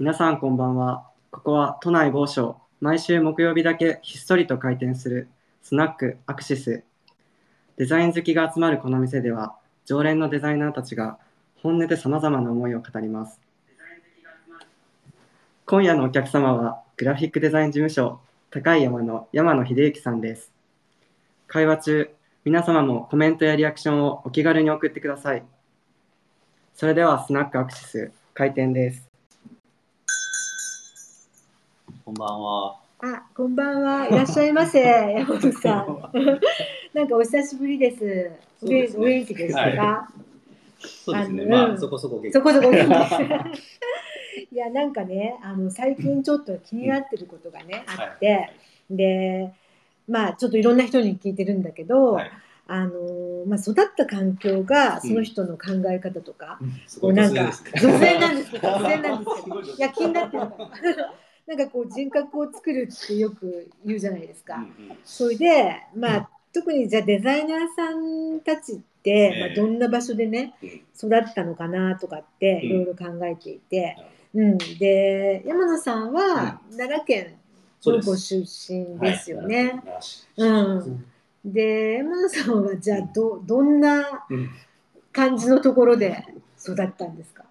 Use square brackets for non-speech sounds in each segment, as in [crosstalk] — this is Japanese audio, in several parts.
皆さんこんばんは。ここは都内某所、毎週木曜日だけひっそりと開店するスナックアクシス。デザイン好きが集まるこの店では、常連のデザイナーたちが本音で様々な思いを語ります。今夜のお客様は、グラフィックデザイン事務所、高い山の山野秀幸さんです。会話中、皆様もコメントやリアクションをお気軽に送ってください。それでは、スナックアクシス、開店です。こんばんは。あ、こんばんは。いらっしゃいませ。[laughs] 山本さん。なんかお久しぶりです。お元気ですか、はそうですね。あまあ、そこそこ元気そこそこ元気。いや、なんかね、あの最近ちょっと気になってることがね、あって、はいで、まあちょっといろんな人に聞いてるんだけど、はいあのまあ育った環境がその人の考え方とか、うなんか。女性なんですけど、女性なんですけど、[laughs] いや気になってるから。なんかこう人格を作るってよく言うじゃないですか。うんうん。それで、まあ、特にじゃあデザイナーさんたちって、ええ。まあ、どんな場所でねうん。育ったのかなとかってうん。いろいろ考えていて、うん。で山野さんは奈良県のご出身どですよね。はい。奈良市うん、で山野さんはじゃあどどんなうん。感じのところで育ったんですか？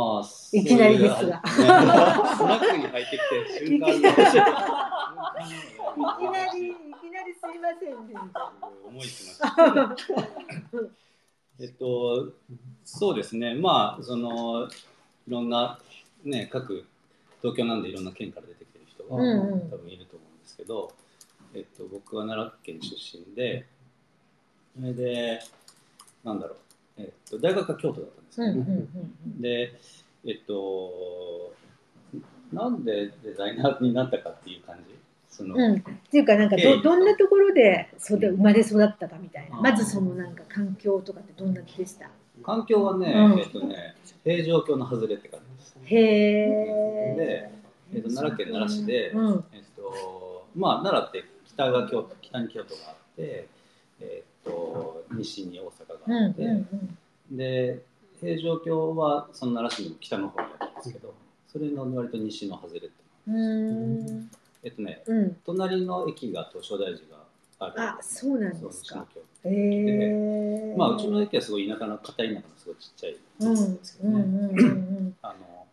ああ、いきなりですがスナックに入ってきて、瞬間いきなりいきなりいきなりすいませんね。思いました。えっと、そうですね。まあ、その、いろんな、ね、各、東京なんでいろんな県から出てきてる人は、うんうん多分いると思うんですけど、えっと、僕は奈良県出身で、それで、なんだろう、えっと、大学は京都だったんですけど、うんうんうんで、えっと、なんでデザイナーになったかっていう感じ？その、うん、っていうかなんかどどんなところで育生まれ育ったかみたいな。うんまずそのなんか環境とかってどんなでした？環境はね、うん。えっとね、平城京の外れって感じです。へえで、えっと、奈良県奈良市で、うん。えっと、まあ、奈良って北が京都、北に京都があって、えっと、西に大阪うんがあって、うんで、平城京はその奈良市の北の方にあるんですけど、それの割と西の外れって。うんうん。えっとね、うん。隣の駅が東照大寺がある。あそうなんですか。えまあ、うちの駅はすごい田舎の片田舎のすごいちっちゃいうんですけどね、うんうんうんあの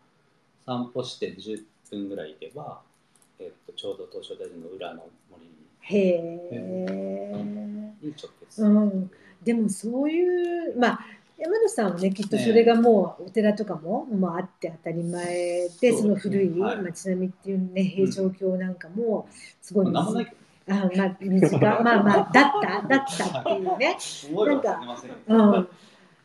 散歩して10分ぐらい行けば、えっと、ちょうど東照大寺の裏の森へえに直結、うん。でもそういうまあ山野さんはねきっとそれがもうお寺とかも、もうあって当たり前でその古いはい。街並みっていうね平城京なんかもすごいまあ、なんあまあ短 [laughs] まあまあだっただったっていうね。ど覚えは忘れてませんようん。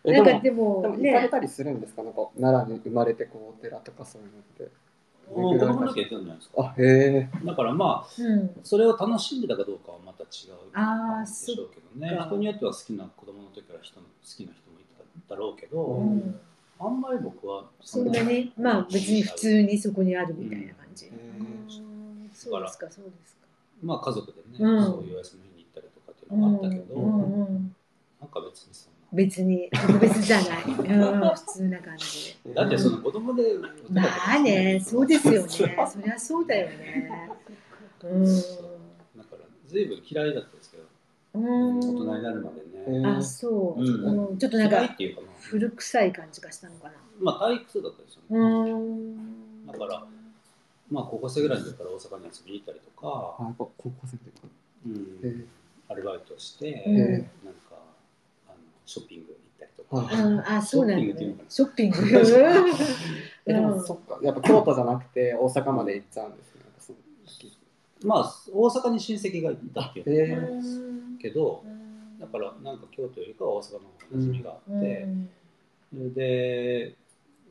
えなんかででも、もね、でも行かれたりするんですか？なんか奈良に生まれてこうお寺とかそういうのって。子供の時やってたんじゃないですかあ、へえ。だからまあうん。それを楽しんでたかどうかはまた違うでしょうけどね人によっては好きな子供の時から人の好きな人もいただろうけど、うん、あんまり僕はそんなにまあ別に普通にそこにあるみたいな感じ。へうーんそうですかそうですか。まあ家族でね、うんそういうお休みに行ったりとかっていうのがあったけど、うんうんうん、なんか別にそんな。別に特別じゃない。[laughs] うん、普通な感じで。だってその子供で、まあね、そうですよね。そりゃそうだよね。うん。だから随分嫌いだったんですけど、うん大人になるまでね。あ、そう、うんうん。ちょっとなんか古臭い感じがしたのかな。まあ退屈だったですよね。うん。だからまあ高校生ぐらいの時から大阪に遊びに行ったりとか、あ、やっぱ高校生というんへアルバイトして、うんなんかショッピング行ったりとか、はいうん、あ、そうなん。だ、ショッピングっていうのかねな。ショッピング。[laughs] え、でもそっか。やっぱ京都じゃなくて大阪まで行っちゃうんですね。まあ大阪に親戚がいたっていうへのもあるうんけど、だからなんか京都よりかは大阪の方が馴染みがあうんって、それで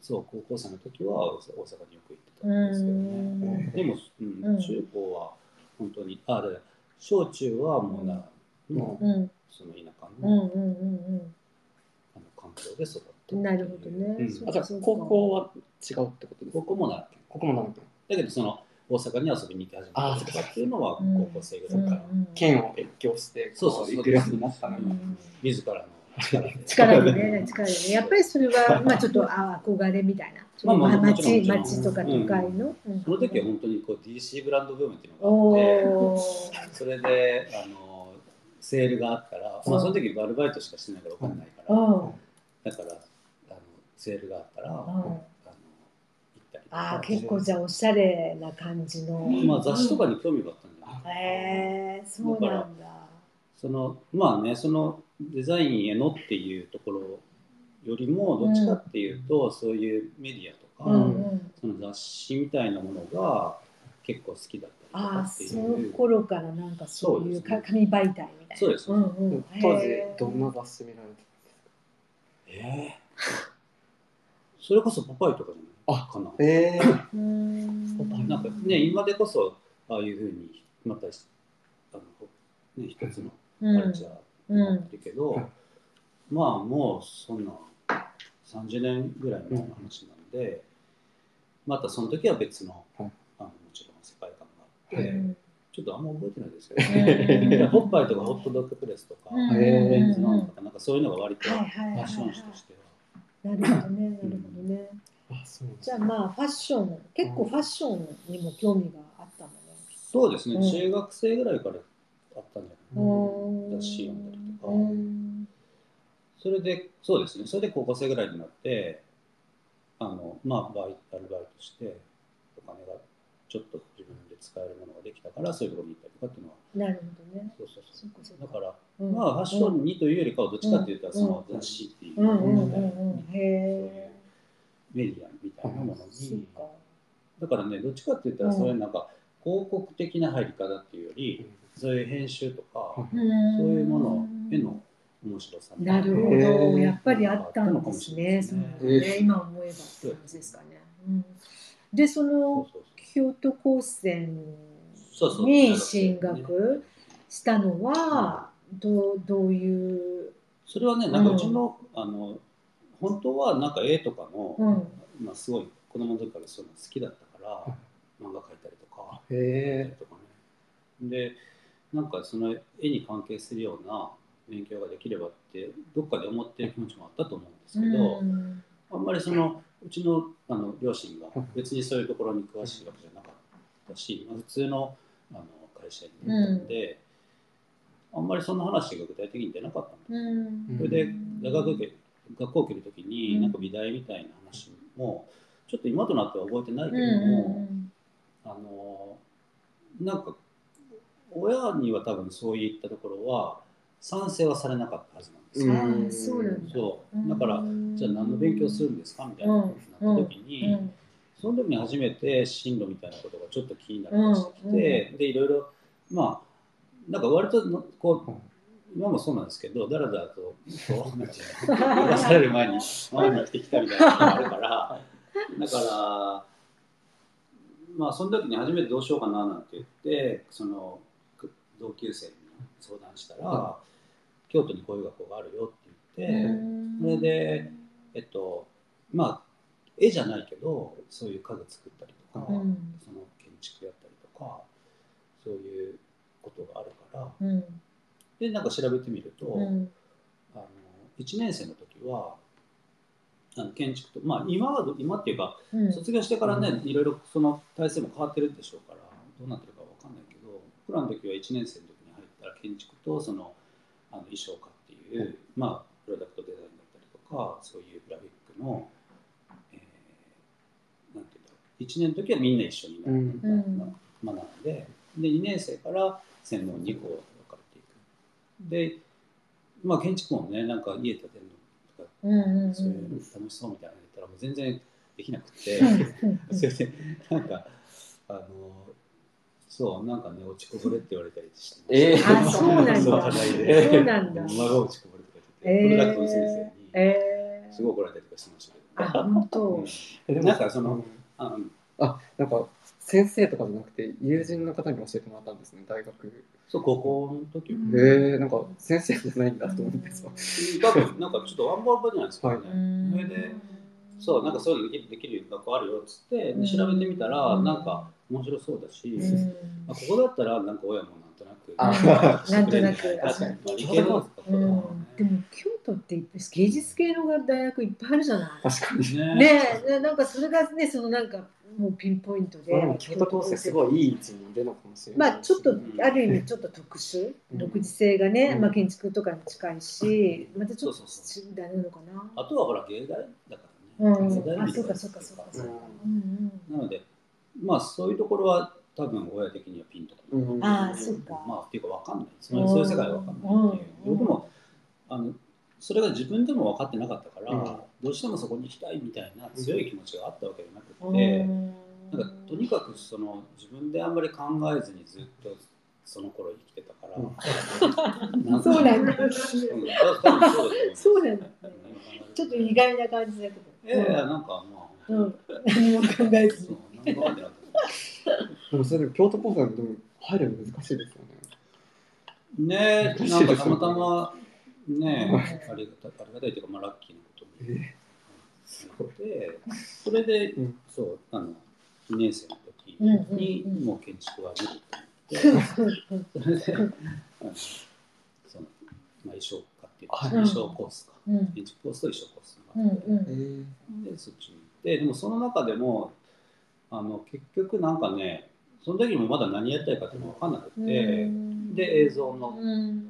そう高校生の時は大阪によく行ってたんですけどね、でも、うんうん。中高は本当にあで小中はもう奈良の、うんその田舎うんの,、うんうん。あの環境で育ったう。ん。なるほどね。うん。高校は違うってことです高か校も奈良県ここもなんかだけどその大阪に遊びに行き始めたりとかっていうのはうん高校生ぐらいから、うん。県を越境して、そうそう行くようになったのが。うん。自らの力で。ね、力でね。やっぱりそれは、[laughs] まあちょっとあ憧れみたいな。まあまあもちろん街もちろん。街とか都会の。うん。その時は本当にこう DC ブランドブームっていうのがあって。それであのセールがあったら、まあ、その時アルバイトしかしてないからお金ないから、うん。だからあのセールがあったら、あのああ、結構じゃあおしゃれな感じの。まあ、雑誌とかに興味があったんじゃないへえそうなんだ。そのまあねそのデザインへのっていうところよりもどっちかっていうと、そういうメディアとか、うんうん。その雑誌みたいなものが結構好きだっああ、そいう。の頃からなんかそういうそうですねか紙媒体みたいな。そうです。うんうん。当時どんな雑誌見られてえー。それこそポパイとかじゃないあかな。たえー、なんかね今でこそああいうふうにまたあの、ね、一つのカルチャーになってるけど、うん。まあもうそんな30年ぐらい前の話なんで、またその時は別の,、はい界観があって、うんちょっとあんま覚えてないですけど、[laughs] うん。ホッパイとかホットドッグプレスとか、うん。へーメンズノンとかなんかそういうのが割とファッション誌として。は。なるほどね、なるほどね。あそうじゃあまあファッション、結構ファッションにも興味があったのね。そうですね、うん。中学生ぐらいからあったんじゃないうん。雑誌読んだりとか。うん。それで、そうですね、それで高校生ぐらいになって、あの、まあ、バイアルバイトして、お金がちょっと自分で使えるものができたから、そういうところに行ったりとかっていうのは、なるほどね。そうそうそう。だか。から、うんまあ、ファッションにというよりかは、どっちかっていうと、うんその雑誌っていううんうんもので、うんう。メディアみたいなものに。だからね、どっちかって言ったら、うんそういうなんか、広告的な入り方っていうより、そういう編集とか、はいそういうものへの面白さみたないるほへど、ーやっぱりあったんですね。そうあだね。今思えばって感じですかね。うんで、そのそうそう京都高専そうそうに進学したのは、どうどういう？それはね、なんかうちの、あの、本当はなんか絵とかの、うん。まあすごい子供の時からそういうの好きだったから、漫画描いたりとか、へとかね。で、なんかその絵に関係するような勉強ができればって、どっかで思ってる気持ちもあったと思うんですけど、うん。あんまりその、うちのあの両親が別にそういうところに詳しいわけじゃなかったし、まあ、普通のあの会社にいたので、あんまりそんな話が具体的に出なかったんですうん。それで大学学校を受けるときに、うん。なんか美大みたいな話もちょっと今となっては覚えてないけうども、ん。あのなんか親には多分そういったところは賛成はされなかったはずなんですよ。うん。そうだ。そう。だからじゃあ何の勉強するんですかみたいなことになった時に、うん。その時に初めて進路みたいなことがちょっと気になりましてきて、でいろいろまあなんか割とのこう今もそうなんですけどだらだらとこうなんていうの出される前に前に生きてきたみたいなのがあるからだからまあその時に初めてどうしようかななんて言ってそのく同級生に相談したら、京都にこういう学校があるよって言って、それでえっとまあ絵じゃないけどそういう家具作ったりとか、うん。その建築やったりとかそういうことがあるからうん。でなんか調べてみると、うん。あの1年生の時はあの建築とまあ今はど今っていうかうん。卒業してからね、うん。いろいろその体制も変わってるでしょうからどうなってるかわかんないけど僕らの時は1年生の時に入ったら建築とそのあの衣装家っていう、まあプロダクトデザインだったりとかそういうグラフィックの、えーなんていうんだろう1年の時はみんな一緒にな、うん。うん学んでで2年生から専門にこう分かれていく。でまあ建築もねなんか家建てるのとかそういうの楽しそうみたいなの言ったらもう全然できなくて、うん [laughs] それでなんかあのそうなんかね落ちこぼれって言われたりしてえー。あそうなんだ。そうなんだ。馬が落ちこぼれとか言って、プロダクトの先生にえー。すごい怒られたりとかしてましたけど、あ本当。うん。えでも。なんかそのうんあうんあなんか先生とかじゃなくて友人の方に教えてもらったんですね大学。そう高校の時は、えなんか先生じゃないんだと思ってさ多分なんかちょっとワンバンバンじゃないですかね、うんそれでそうなんかそういうのできるできる学校あるよっつって、調べてみたら、うんなんか面白そうだし、うん。まあ、ここだったらなんか親もなんとなくあ [laughs] なんとなく。確かに。でもね京都って芸術系の大学いっぱいあるじゃない。確かに。ね。ねえ、なんかそれがね、そのなんかもうピンポイントで。まあ京都高専すごいいい位置にいるのかもしれない。まあちょっとある意味ちょっと特殊、うん。独自性がね、うん。まあ建築とかに近いし、またちょっとそうそう違うのかな。あとはほら芸大だからね、うん、あ、美術そうかそうかそうかそうか。うんうん。なのでまあそういうところは多分親的にはピンとか。ああ、そうか。まあっていうかわかんないそのそういう世界はわかんないっていう、うん僕もあのそれが自分でも分かってなかったから、うんどうしてもそこに行きたいみたいな強い気持ちがあったわけじゃなくうて、んなんかとにかくその自分であんまり考えずにずっとその頃生きてたから、そうなんだ。そうなんだ。うんちょっと意外な感じだけど。いやいやなんかまあ、うん、何も考えずに。でもそれでも京都高専でも入るの難しいですよね。ねえ、なんかたまたまねうんありがたありがたいというか、まあ、ラッキーなことに。えで、それで、うん。そう、あの、2年生の時うんうんに、うん。もう建築は無理と思って、[laughs] それで、あのその、まあ、衣装科っていうか、はい。衣装コースか、うん。建築コースと衣装コースうがあって、んえで、そっちに行って、でもその中でも、あの結局なんかね、その時もまだ何やりたいかっていうのが分かんなくうん。て、で、映像の。うん。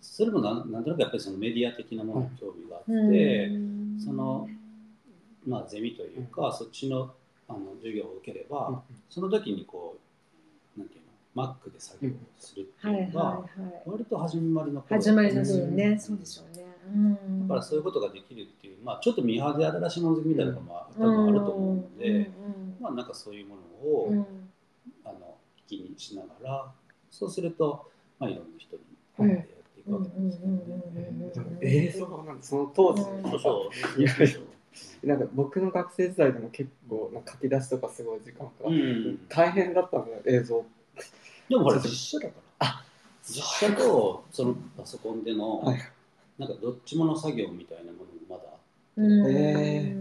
それもなんなんとなくやっぱりそのメディア的なものに興味があって、うん。そのまあゼミというか、そっちのあの授業を受ければ、うん。その時にこうなんていうの Mac で作業をするってはいいうのが。割と始まりの頃。始まりの頃ね、うん。そうでしょうね。うん。だからそういうことができるっていう、まあ、ちょっとミーハーで新しいもの好きみたいなのも多分あると思うので、まあなんかそういうものを、うん。あの気にしながらそうすると、まあ、いろんな人にうんやっていくわけなんですよね。でも映像なんてその当時、うん。そうそう。いやいやなんか僕の学生時代でも結構書き出しとかすごい時間かかうって、ん、大変だったのよ映像。でもほら実写だから。実写とそのパソコンでの、はいなんかどっちもの作業みたいなものもまだうん。え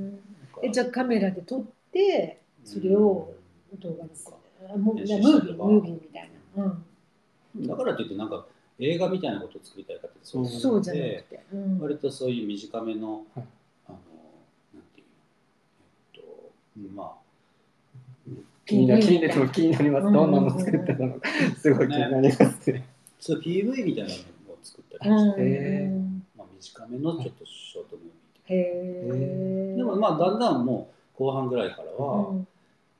えじゃあカメラで撮ってそれを動画にするあもうムービ編ームービーみたいな、うん、だからといってなんか映画みたいなことを作りたいかってそうじゃなくて。そうじゃなくて、うん、割とそういう短めの、はい。あのなんていうのえっとまあ気になうん気になり気になります。どんなの作ってたのか。すごい気になりますね。そう PV みたいなのを作ったりうん。して、へまあ、短めのちょっとショートムービー。でもまあだんだんもう後半ぐらいからは、うん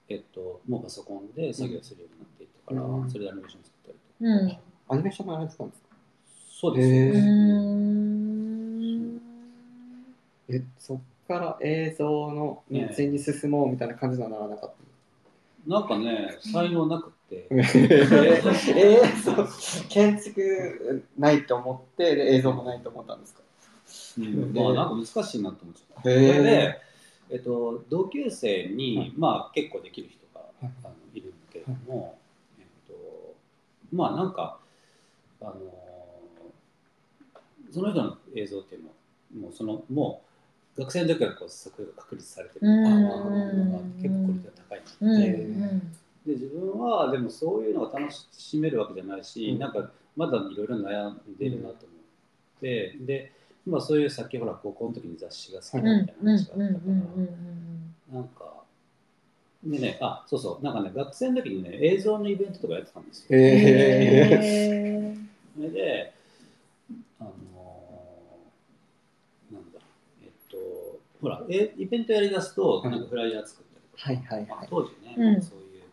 えっと、もうパソコンで作業するようになっていったから、うん。それでアニメーション作ったりとか、うん。アニメーションもやられてたんですか？そうです、へうーん。え、そっから映像の道に進もうみたいな感じにはならなかっなんかね才能なくって、た。[laughs] えー、そう。建築ないと思ってで映像もないと思ったんですか？うん。まあなんか難しいなと思っちゃった。へーえっと、同級生に、はい。まあ結構できる人が、はい。あのいるんだけれども、えっと、まあなんか、あのその人の映像っていうのはもうそのもう学生の時からこう作が確立されてるうん。あまあまあ結構クオリティが高いうん。ので,、うん。で自分はでもそういうのが楽しめるわけじゃないし、うん。なんかまだいろいろ悩んでるなと思って、で、まあ、そういうさっきほら高校の時に雑誌が好きだうんみたいな話があうんったから、なんかでねあそうそうなんかね学生の時にね映像のイベントとかやってたんですよ。へえへー。それであのーなんだえっとほらえイベントやりだすとはい。なんかフライヤー作ったりとか、はいはいまあはい。当時ね、うん。そういう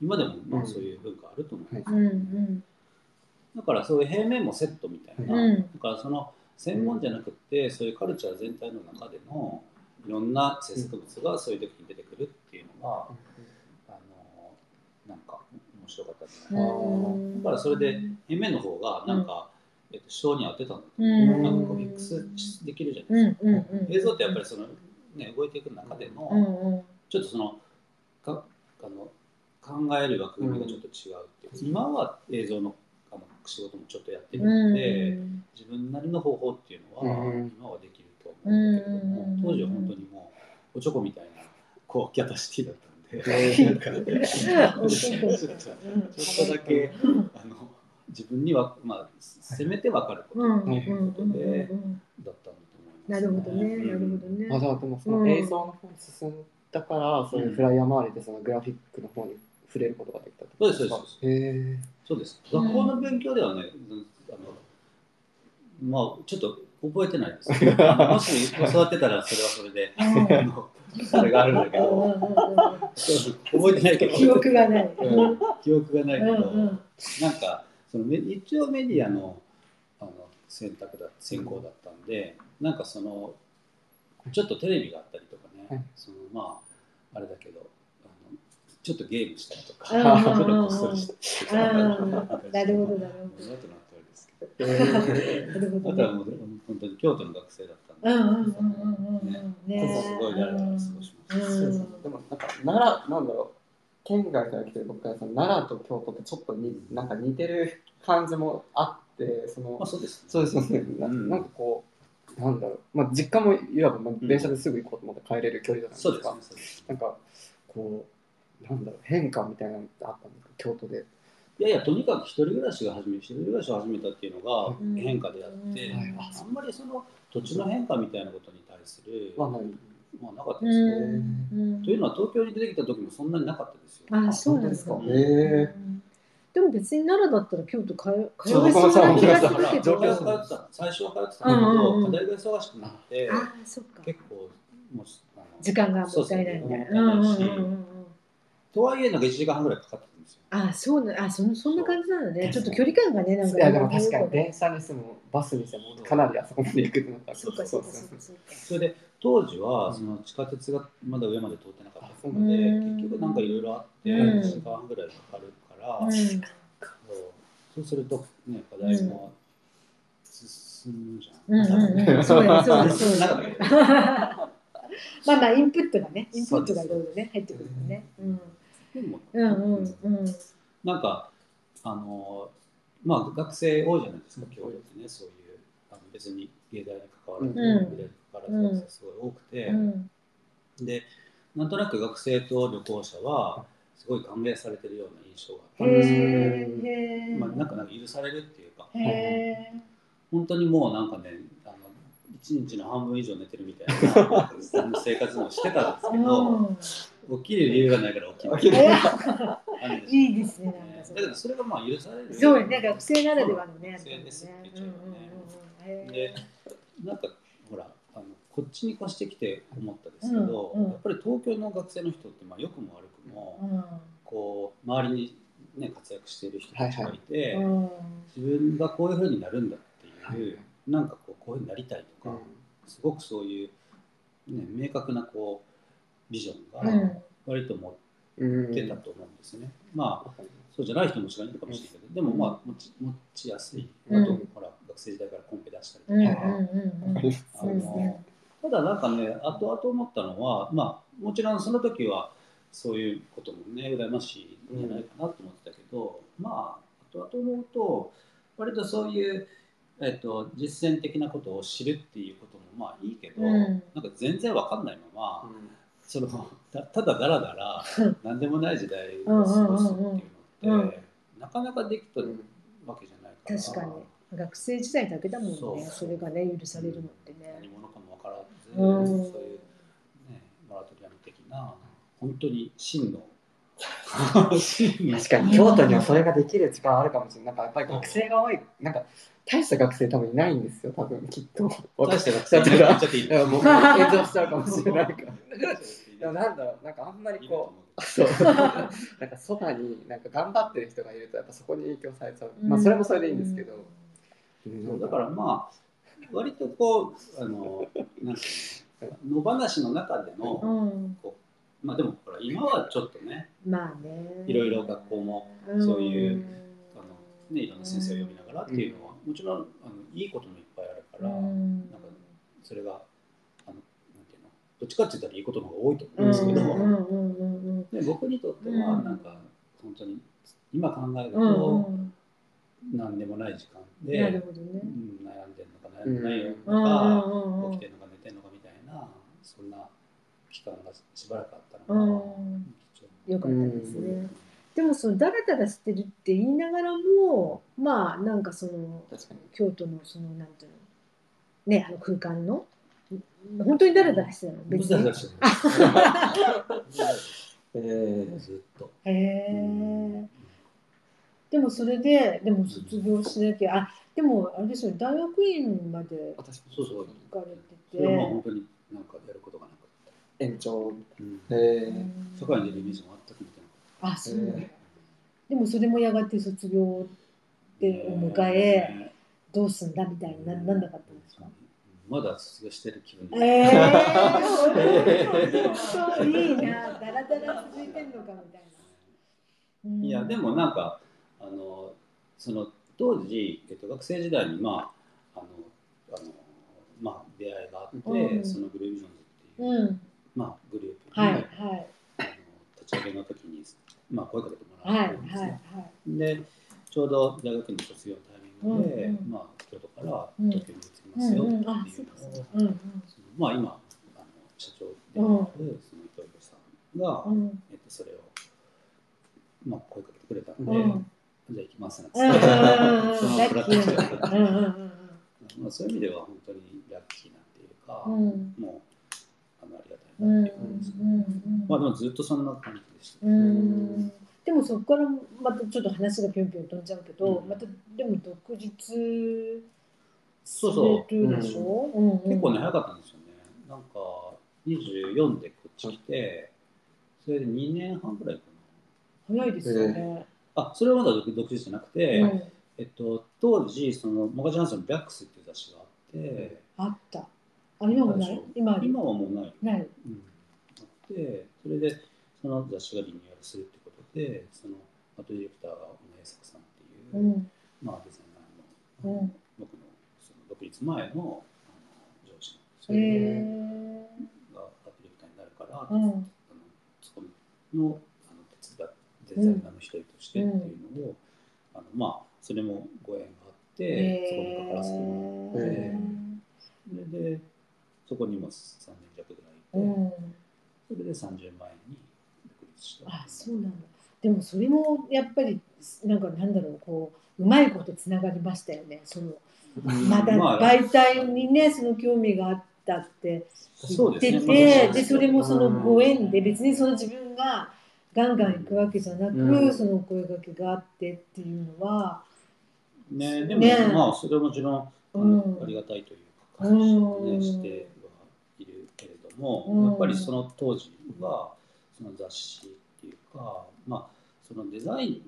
今でもまあうんそういう文化あると思う、はい。うんうん。だからそういう平面もセットみたいな、うん。だからその専門じゃなくってそういうカルチャー全体の中でのいろんな制作物がそういう時に出てくるっていうのが、あのなんか面白かったんじゃないかな、うん。だからそれで平面の方がなんか、えっと、手法に合ってたんだとなんかミックスできるじゃうないですか、んうんうん。映像ってやっぱりその、ね、動いていく中での、うんうん。ちょっとそのかあの考える枠組みがちょっと違うっていう、今は映像の仕事もちょっとやってるので、うん。自分なりの方法っていうのは、うん。今はできると思うんだけれども、うん。当時は本当にもうおちょこみたいなこうキャパシティだったんで、えなんかちょっとだけあの自分には、まあ、せめて分かるこということで、だったんだと思います、なるほどね、うんなるほどね。あじゃあでもその映像の方に進んだから、そういうフライヤー周りでそのグラフィックの方に触れることができたってことそうですそうです。へえそうです。うん。学校の勉強ではね、あのまあちょっと覚えてないです。[laughs] もし教わってたらそれはそれで、あれがあるんだけど、覚えてないけど、記憶がない。うん。記憶がないけど、うんうん。なんかそのメ一応メディアのあの選択だ専攻だったんで、なんかそのちょっとテレビがあったりとかね、はい。そのまああれだけど、ちょっとゲームしたりとか、うんちょっとこっそりしたりとか、うん [laughs] なるほどなるほど。なことなってあれですけど。え [laughs] なるほあとどね。はもう本当に京都の学生だったで、うんうんうんうんねうん。ね。すごい過ごしました。うんでもなんか奈良なんだろう県外から来てる僕からさ奈良と京都ってちょっとになんか似てる感じもあってそのまあそうです、そうですよね。なうん。なんかこうなんだろう。まあ実家もいわばまあ電車ですぐ行こうと思って帰れる距離じゃないですか、そうですね。そうです。なんかこうなんだろう変化みたいなのってあったんですか？京都で。いやいや、とにかく一人暮らしが始め、一人暮らしを始めたっていうのがうん。変化であって、うん。あんまりその土地の変化みたいなことに対する、はない。まあなかったうですね。んうん。というのは東京に出てきた時もそんなになかったですよ。あ、そうなんですか。本当ですか。へえでも別に奈良だったら京都通え通えそうな気がすだからるけど。上京通ってた、最初は通ってたんだけど、うん課題が忙しくなって、あ、そっか。結構もう時間がもったいないみたいな。とはいえなんか1時間半ぐらいかかってるんですよ。あ、そうな、あ、そんそんな感じなのね。ちょっと距離感がね、なんか。いやでも確かに電車にしてもバスにしてもかなりあそこまで行くってなったらそうかそうかそうかそうか。それで当時はその地下鉄がまだ上まで通ってなかったので、うん結局なんかいろいろあってうん1時間半ぐらいかかるから、うんそうするとね課題も進むじゃん。うんうんうん、そうだそうだそうだ。[laughs] まあまあインプットがね、インプットがいろいろね入ってくるのね。うんでもうんうんうん。なんかあのまあ学生多いじゃないですか今日ってねそういうあの別に芸大に関わらず、うん。美大に関わらずすごい多くて、うん。でなんとなく学生と旅行者はすごい歓迎されてるような印象があへったんです。まあ、なんかなんか許されるっていうか。本当にもうなんかねあの一日の半分以上寝てるみたいな生活もしてたんですけど、起きる理由がないから起きる。あるんですよ。[laughs] いいですね、だけどそれがまあ許される。そうよね、学生ならではのね。学生ですって言っちうんうんゃうよねでえなんかほらあのこっちに越してきて思ったんですけど、やっぱり東京の学生の人ってまあ良くも悪くも、うんこう周りに、ね、活躍している人たちがいて、うん自分がこういうふうになるんだっていう、なんかこうこういうふうになりたいとか、すごくそういう、ね、明確なこうビジョンがうん。割と持うんってたと思うんですよね。まあそうじゃない人ももちろんいるかもしれないけど、でもまあ持ち持ちやすい、うんあとほら学生時代からコンペ出したりとか、ただなんかね後々思ったのはまあもちろんその時はそういうこともね羨ましいんじゃないかなと思ってたけど、まあ後々思うと割とそういう、えっと実践的なことを知るっていうこともまあいいけど、うん。なんか全然わかんないまま、そのたただだらだら何でもない時代を過ごすっていうのって、なかなかできたわけじゃないから。確かに。学生時代だけだもんね。そう。それがね許されるのってね。何者かも分からず、うん。そういう、ね、モラトリアム的な本当に真の真の確かに。京都にはそれができる力あるかもしれない。なんかやっぱり学生が多い、なんか大した学生多分いないんですよ、多分きっと。大した学生いない。ちゃっていい。いやもう炎上しちゃうかもしれないから。で [laughs] もなんだろう、なんかあんまりこう、そう、[laughs] なんかそばになんか頑張ってる人がいると、やっぱそこに影響されちゃう。まあそれもそれでいいんですけど。そうだからまあ割とこうあのなん野放しの中での、うん。こうまあでもほら今はちょっとねまあね。いろいろ学校もそういうあの、ね、いろんな先生を呼びながらっていうのは、もちろんあのいいこともいっぱいあるから、うん。なんかそれがあのなんていうのどっちかって言ったらいいことの方が多いと思ううんんですけど、うんうんうんで僕にとってはなんか本当に今考えるうんうんとうん。何でもない時間なで、るほどね。うん悩んでるのか悩んでないのうんうんか、うんうん。起きてるのか寝てるのかみたいなそんな期間がしばらくあったうのが、ん。貴重よかったですね。でもそのダラダラしてるって言いながらもまあなんかその。京都のそのなんていうのねあの空間の本当にダラダラしてたの？な別に？[laughs] えー、ずっと。へえでもそれででも卒業しなきゃあでもあれですよね大学院まで私そうそう。行かれそれはまあて本当になんかやることがなく延長。て、うん。えて、ー、社会に出るイメージも全く見てなかっあそうでもそれもやがて卒業た。でを迎えどうすんだみたいにななんなかったんですか？まだ卒業してる気分ええー、そういいな、だらだら続いてんのかみたいな。うん。いやでもなんかあのその当時、えっと、学生時代にまああのあのまあ出会いがあって、うん。そのグルービジョンズっていう、うん、まあグループに、はいはい。あの立ち上げの時にまあ声かけてもらったんですはいね。でちょうど大学院の卒業のタイミングで、うんうん。まあ京都からうん。東京に移りますよっていう。のを、まあ今あの社長でもあるその伊藤博さんが、うん。えっと、それを、まあ、声かけてくれたんうで、ん。じゃあ行きますねっつうんうん [laughs] って、そのういう意味では本当にラッキーなんていうか、うん。もうあのありがたいうんまあでもずっとそんな感じでした。うんでもそこからまたちょっと話がぴょんぴょん飛んじゃうけど、うんまたでも独立そうそうするでしょ、う結構ね、早かったんですよね。なんか24でこっち来て、それで2年半ぐらいか早いですよね。な。あ、それはまだ独独立じゃなくて、うんえっと、当時、そのモカジャンソンのビャックスっていう雑誌があって、あった。あ、今もない？今今はもうない。ない。うん、あってそれでその雑誌がリニューアルするってことでそのアートディレクターが小野栄作さんっていう、うん。まあ、デザイナーの,、うん僕のその独立前のあの上司へのえがアートディレクターになるから、うん。あのそこのあの手伝デザイナーの一人としてっていうのを、あのまあそれもご縁があって、そこに関わらせてもらって、へそれでそこにも3年弱ぐらいいて。うん。それで30万円に独立した。あ、そうなんだ。でもそれもやっぱりなんかなんだろうこううまいことつながりましたよね。そのまたまあ媒体にねその興味があったってそう言ってですね。て、でそれもそのご縁で別にその自分がガンガン行くわけじゃなく、うんそのお声掛けがあってっていうのは、ね、でも、ねまあ、それはもちろん、あうんのありがたいというか、感謝をね、うんしても、うん。やっぱりその当時は、その雑誌っていうか、まあ、そのデザイ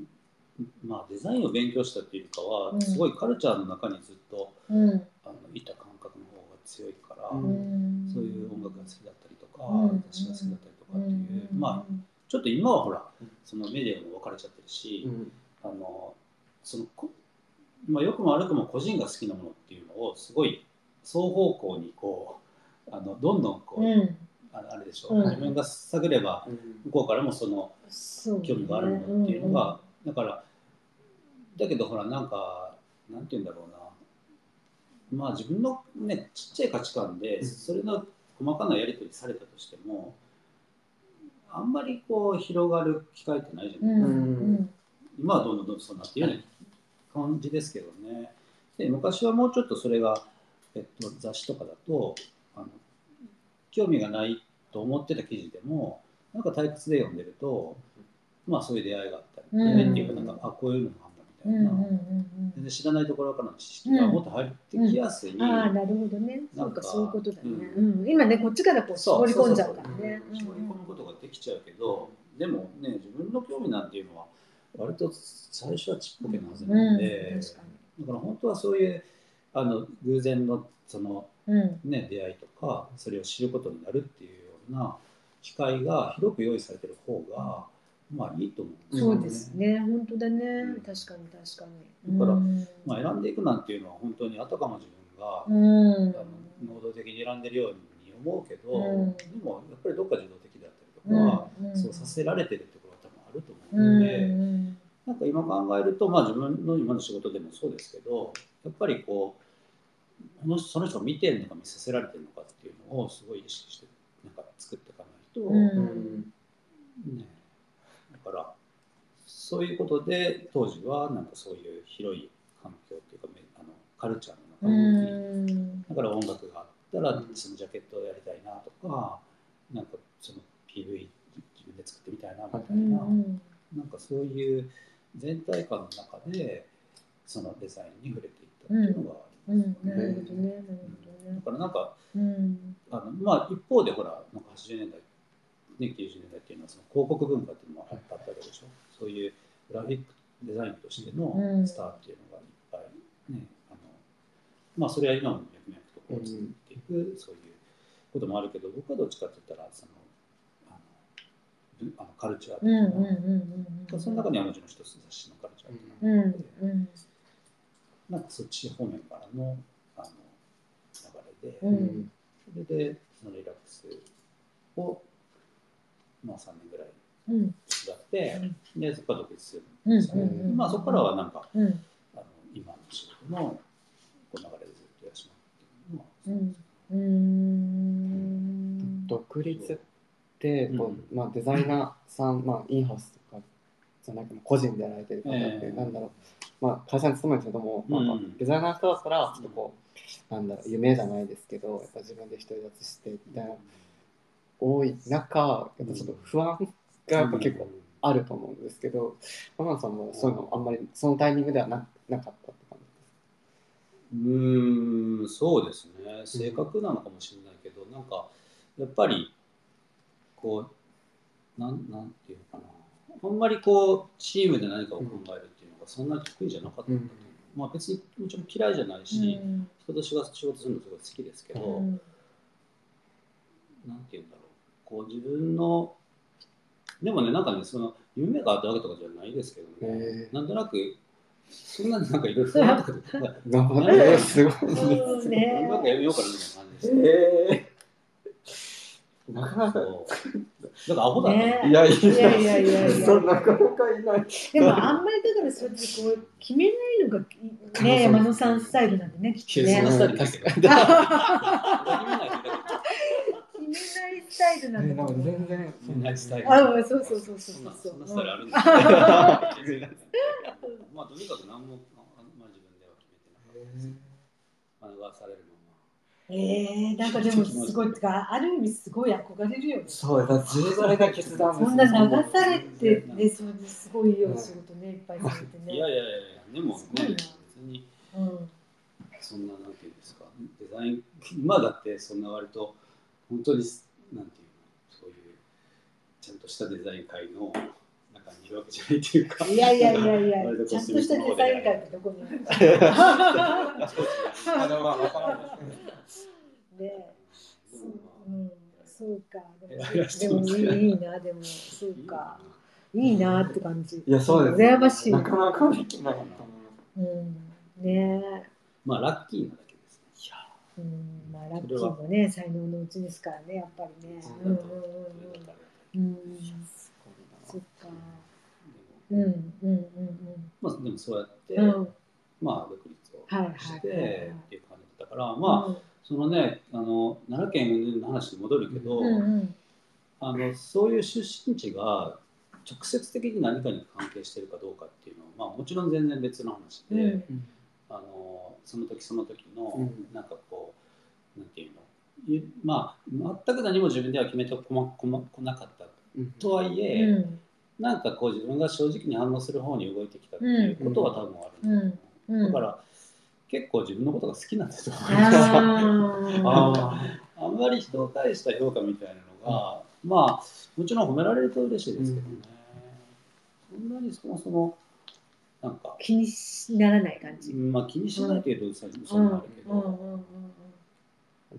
ン、まあ、デザインを勉強したっていうかは、うん。すごいカルチャーの中にずっとうん。あのいた感覚の方が強いから、ううん。そういう音楽が好きだったりとか、うん。雑誌が好きだったりとかっていう、うん。まあ、ちょっと今はほら、そのメディアも分かれちゃってるし、うん。あのそのこまあ、良くも悪くも個人が好きなものっていうのをすごい双方向にこうあのどんどんこう、うん。ああれでしょ、う。ん。自分が探れば向こうからもその興味があるものっていうのが、だからだけどほらなんかなんて言うんだろうな。まあ自分のねちっちゃい価値観でうん。それの細かなやり取りされたとしてもあんまりこう広がる機会ってないじゃない。うん。うん。今はどんどんどんどんそうなっているような感じですけどね。で昔はもうちょっとそれが、えっと、雑誌とかだとあの興味がないと思ってた記事でもなんか退屈で読んでるとまあそういう出会いがあったり、うん。出会いっていうかなんかあこういうのがあうんだみたいな、うん全然知らないところからの知識がもっと入ってきやすい、うん。ああなるほどね。そなんかうかそういうことだね、ううん。今ねこっちからこう絞り込んじゃうからね絞り込むことができちゃうけど、でもね自分の興味なんていうのは割と最初はちっぽけなはずうなんん。で、だから本当はそういうあの偶然のその、ね、出会いとかそれを知ることになるっていうような機会が広く用意されてる方が、まあいいと思うんですよね。そうですね。本当だね。うん。確かに確かに。だからうん。まあ、選んでいくなんていうのは本当にあたかも自分が、うん。あの能動的に選んでるように思うけど、うん。でもやっぱりどっか自動的だったりとか、うん。そうさせられてるところは多分あると思ううん。で、ん。なんか今考えると、まあ、自分の今の仕事でもそうですけどやっぱりこうこのその人が見てるのか見させられてるのかっていうのをすごい意識してなんか作っていかないと、うん。うんね、だからそういうことで当時はなんかそういう広い環境というかめあのカルチャーうの中に、ん。だから音楽があったらそのジャケットをやりたいなとかなんかその PV 自分で作ってみたいなみたういな、んなんかそういう全体感の中でそのデザインに触れていったっていうのがありうんます。なるほどね。だからなんかうん。あのまあ一方でほらなんか80年代、ね、90年代っていうのはその広告文化っていうのもあったわけでしょ、そういうグラフィックデザインとしてのうん。スターっていうのがいっぱいね、あのまあそれは今も脈々とこう続いていく、そういうこともあるけど僕はどっちかって言ったらそのあのぶあのカルチャーってうんいうのは、うんうんうん。その中にはもちろん一つ雑誌のカルチャーっていうのがあって、うんなんかそっち方面からのあの流れで、うん。うんそれでそのリラックスを、まあ、3年ぐらいうん。手伝って、でそこから独立するうんんですよね、うんうんまあそこからはなんかうん。あの今の仕事のこう流れでずっとやらせてもらってうるのは、ん。うん。独立ってこう、まあ、デザイナーさん、まあ、インハウスとかじゃなくて個人でやられてる方って、ええ。なんだろう、まあ、会社に勤めるけども、なんかうんデザイナーの人だったらちょっとこう、なんだろう夢じゃないですけどやっぱ自分で独り立ちしてみたいな多い中やっぱちょっと不安がやっぱ結構あると思うんですけど天野さんもそういうのあんまりそのタイミングではななかったって感うーんそうですね。性格なのかもしれないけど、なんかやっぱりこうなんなんていうのかな。あんまりこうチームで何かを考えるがそんなに得意じゃなかった。まあ別にもちろん嫌いじゃないし、人と仕事仕事するのすごい好きですけど、うん。なんていうんだろう。こう自分のでもねなんかねその夢があったわけとかじゃないですけどね、へなんとなくそんなになんかいろいろ不安とかで [laughs] なんかじ。なるほどねすごい。そうね。なんかやめようかなみたいな感じでえー、なかなかそうだからアホだね。いやいいやいやいや。いやなかなかいない。でもあんまりだからそうやってこう決めないのがね。山野さんスタイルなんでね決めないスタイルなんに。なんかだと思う全然そんなスタイル。あそうそうそうそうそう。そんなスタイルあるんですかまあとにかく何も、まあ、自分では決めてなかったです学ばされる。まえー、なんかでもすごいってかある意味すごい憧れるよね。そうだ、それぞれが決断そんな流されてねそれですごいよ仕事ねいっぱいされてねまいやいやいやいやでもねすごいな。別にうん。そんななんていうんですか。デザイン今だってそんな割と本当になんていうのそういうちゃんとしたデザイン界の中にいるわけじゃないっていうか。いやいやいやいやちゃんとしたデザイン会ってどこにある [laughs] あでもまあわからないねでもまあうん、そうか。でもいやでもいいいいな、でも、そうか。いいなって感じ。いや、そうです。羨ましい。なかなかできなかったな。うん。ねまあラッキーなだけですねえ。うん。まあ、ラッキーもね、才能のうちですからね、やっぱりね。うんうんうんうん。うん。そっか。うんうんうんまあでもそうやって、うん。うん。まあ独立をはいはいしてっていう感じだったから、まああ、そのねあの奈良県の話に戻るけど、うんうん。あのそういう出身地が直接的に何かに関係してるかどうかっていうのは、まあ、もちろん全然別の話で、うん。あのその時その時の、うん。なんかこうなんていうのいまあ全く何も自分では決めてこまこまこなかったとはいえ、うん。なんかこう自分が正直に反応する方に動いてきたっていうことは多分あるんだと思う、うん。だから結構自分のことが好きなんだと思うあああんまり人を対した評価みたいなのが、まあもちろん褒められると嬉しいですけどね、そんなにそもそもなんかあ。、気にしならない感じ。まあ、気にしないけど、そういううんのもあるけど、うんうんうん。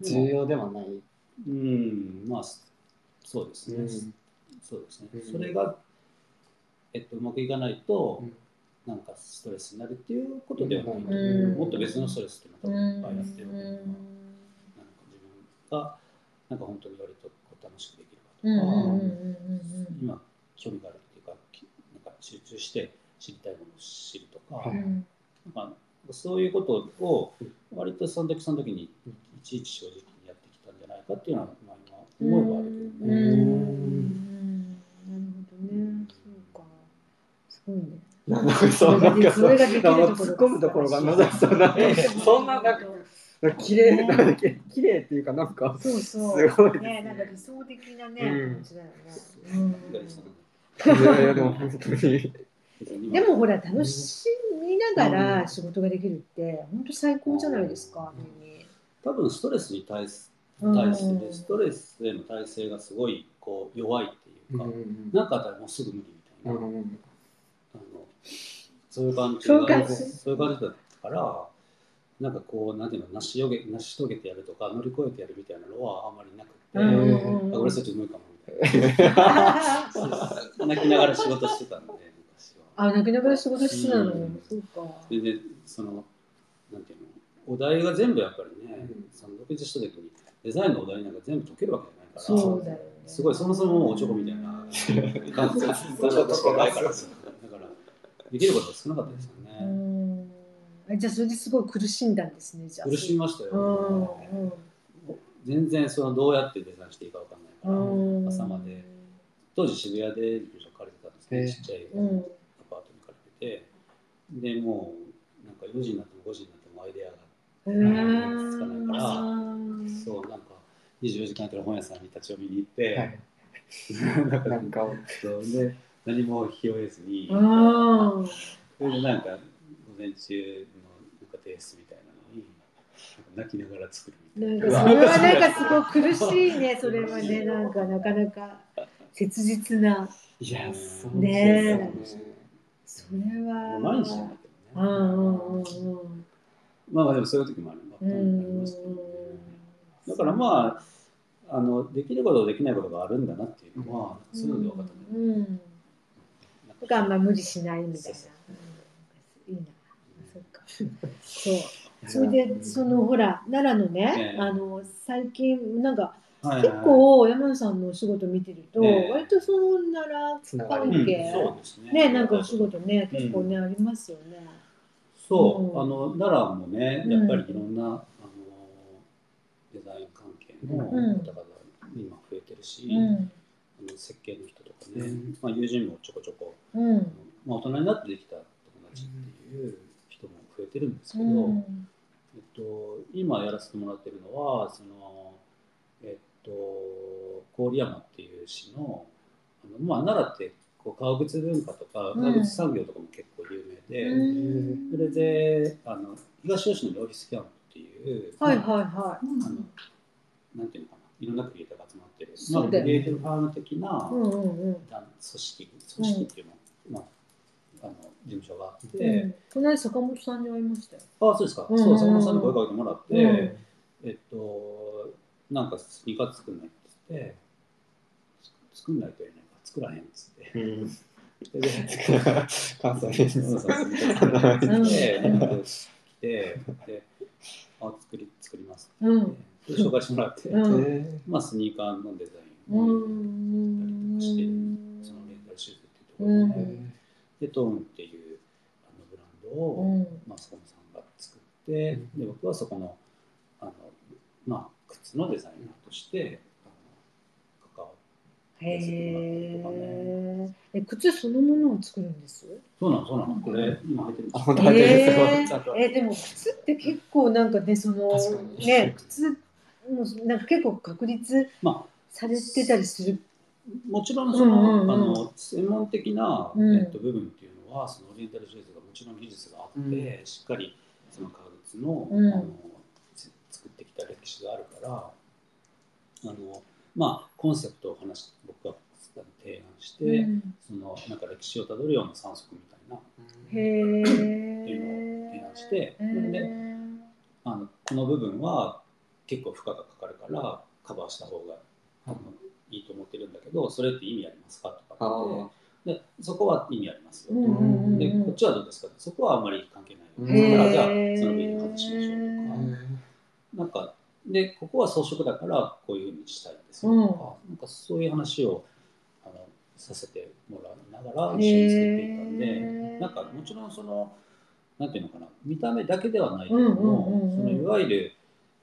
重要ではない。うん、まあそうですね、うん。そうですね、うん。それが、えっと、うまくいかないと、うんなんかストレスになるっていうことではないと、うん、もっと別のストレスってまたいっぱいやってるわけだ、自分がなんか本当に割と楽しくできるかとか、今興味があるっていうかなんか集中して知りたいものを知るとか,、なんかそういうことを割とその時その時にいちいち正直にやってきたんじゃないかっていうのは、今思えばあるけどね。なるほどね、そうか。すごいね。[laughs] なんかそれができるところなんか突っ込むところがなさそうなそんななんか綺麗な綺麗っていうかなんかそうそう。すごいですね、なんか理想的なね、だよね。いやいやでも本当に。うん、でもほら、楽しみながら仕事ができるって、本当最高じゃないですか、に多分ストレスに対すうん対してね、ストレスへの耐性がすごいこう弱いっていうか、なんかあったらもうすぐ無理みたいな、あのそういう感じ。そういう感じだったからなんかこうなんていうの成し遂げ成し遂げてやるとか乗り越えてやるみたいなのはあんまりなくて、うんあ俺そっち無理かもみたいな。[laughs] 泣きながら仕事してたんで昔は。あ、泣きながら仕事してたの、うん。そうか。ででそのなんていうのお題が全部やっぱりね、うん。その独立した時にデザインのお題なんか全部解けるわけじゃないからそうだよね。すごいそもそももうおちょこみたいな。[laughs] 感じで出したしかないからできることが少なかったですようね、じゃあ、それですごい苦しんだんですね、じゃあ。苦しみましたうんよ、全然そのどうやってデザインしていいかわかんないから、うん。朝まで。当時渋谷で事務所借りてたんですけど、へえ。ちっちゃいうん。アパートに借りてて。でもうなんか4時になっても5時になってもアイデアがへつかないからーそうなんか24時間やってる本屋さんに立ち読みに行って、はい。[laughs] なんかなんかそうで何も拾えずに、うん。それでなんか午前中のなんか提出みたいなのに泣きながら作るみたいな。なんかそれはなんかすごい苦しいね、[laughs] それはね、なんかなかなか切実な。いやそうねですよねそれは。毎日なんだけどね。うんうんうんうん。まあまあでもそういう時もありうんましたけどね。だからまああのできることとできないことがあるんだなっていうのは、そういうので分かったね。うん。だからあんま無理しないみたいな。うんいいな。そっか。そう。それでそのほら奈良のねえ、えあの最近なんかはい結構山野さんのお仕事見てると、ええ割とその奈良関うん係、そうですね。ねなんかお仕事ね結構ね、ありますよね。そう、うんあの奈良もね、やっぱりいろんな、あのデザイン関係の方うん々が今増えてるし、うんあの設計の人ね、うん。まあ、友人もちょこちょこ、うん。まあ、大人になってできた友達っていう人も増えてるんですけど、うん。えっと、今やらせてもらってるのはその、えっと、郡山っていう市のあの、まあ、奈良ってこう革靴文化とか革靴産業とかも結構有名で、うん。それであの東吉野にオフィスキャンプっていう、はいはいまあはあのなんていうのかないろんなクリエイターが集まってる、まあ、クリエイティブファーム的な、い。うんうんうん。団組織組織っていうの,、まあ、あの事務所があって、うんこの間坂本さんに会いましたよ。あそうですか、うんそう坂本さんに声かけてもらって、うんえっとなんかスニーカー作んないっつって作んないと言えないか作らへんっつって。うん関西弁そうそうですスニーカー作うんって、連絡来て、で、あ、作り、作りますってうん言って、で紹介してもらって、うん。えまあ、スニーカーのデザイうンをんやったりとかして、そのレンタルシューズっていうところで、うん。で、トーンっていうあのブランドを、うん。まあ、坂本さんが作って、で、僕はそこの、あの、まあ、靴のデザイナーとして、へえ。え靴そのものを作るんです？そうなの、そうなの、これ、今入ってるええでも靴って結構なんかねその確かに。ね靴もなんか結構確立まあ、されてたりする。もちろんその,、うんうんうん。あの専門的な、うん。えっと、部分っていうのはそのオリエンタルシューズがもちろん技術があって、うん。しっかりその革靴の,、うん。あのつ作ってきた歴史があるからあのまあコンセプトを話し僕が提案して、うん。そのなんか歴史をたどるような3足みたいな。っていうのを提案してへー。であのこの部分は結構負荷がかかるからカバーした方がいいと思ってるんだけどそれって意味ありますか？とかあって。でそこは意味ありますよ、うんうんうんでうん。こっちはどうですか？そこはあんまり関係ないだからじゃあその部分外しましょうとか。なんかでここは装飾だからこういうふうにしたいんですよとか,、なんかそういう話をあのさせてもらいながら一緒に作っていったんで、なんかもちろんそのなんていうのかな見た目だけではないけども、うんうんうんうん。そのいわゆる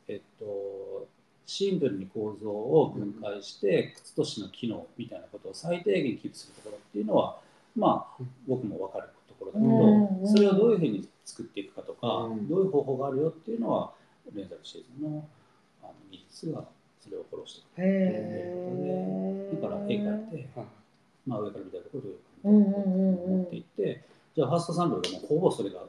えっとシンプルに構造を分解して、靴としての機能みたいなことを最低限キープするところっていうのはまあ僕も分かるところだけど、うん。それをどういうふうに作っていくかとか、うん。どういう方法があるよっていうのはレンタルシーズンのあの技術がそれをフォローしてくれるだから絵描いて、はい。まあ、上から見たところどういううんうん感じうんうん。持っていってじゃあファーストサンプルがもうほぼそれが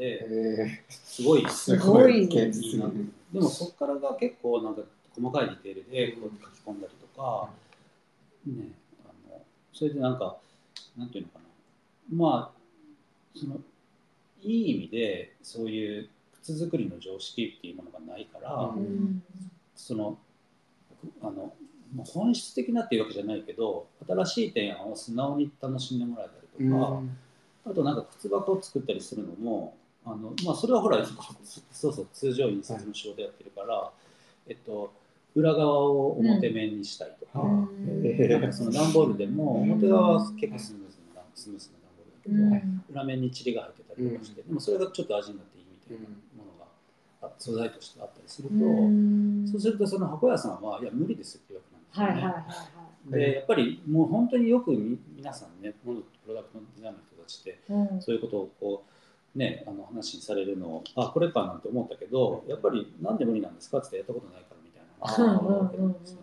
で、えすごいすごい現いいな実にでもそこからが結構なんか細かいディテールでこう書き込んだりとか、ね、あのそれでなんかなんていうのかな。まあそのいい意味でそういう靴作りの常識っていうものがないから、ううん。そのあのまあ本質的なっていうわけじゃないけど新しい提案を素直に楽しんでもらえたりとか、あとなんか靴箱を作ったりするのもあの、まあ、それはほらそうそう通常印刷の仕事やってるから、えっと、裏側を表面にしたりとか,、うん。なんかその段ボールでも表側は結構スムーズなスムーズな段ボールだけど、裏面に塵が入ってたりとかして、でもそれがちょっと味になっていいみたいなものがあ素材としてあったりすると、うん。そうするとその箱屋さんはいや無理ですっていうわけなんですよね。はいはいはいはい。でやっぱりもう本当によくみ皆さんねものプロダクトのデザインの人たちってうん。そういうことをこうねあの話にされるのをあこれかなんて思ったけどやっぱりなんで無理なんですか？ってやったことないからみたいな。話があるわけなんですよね。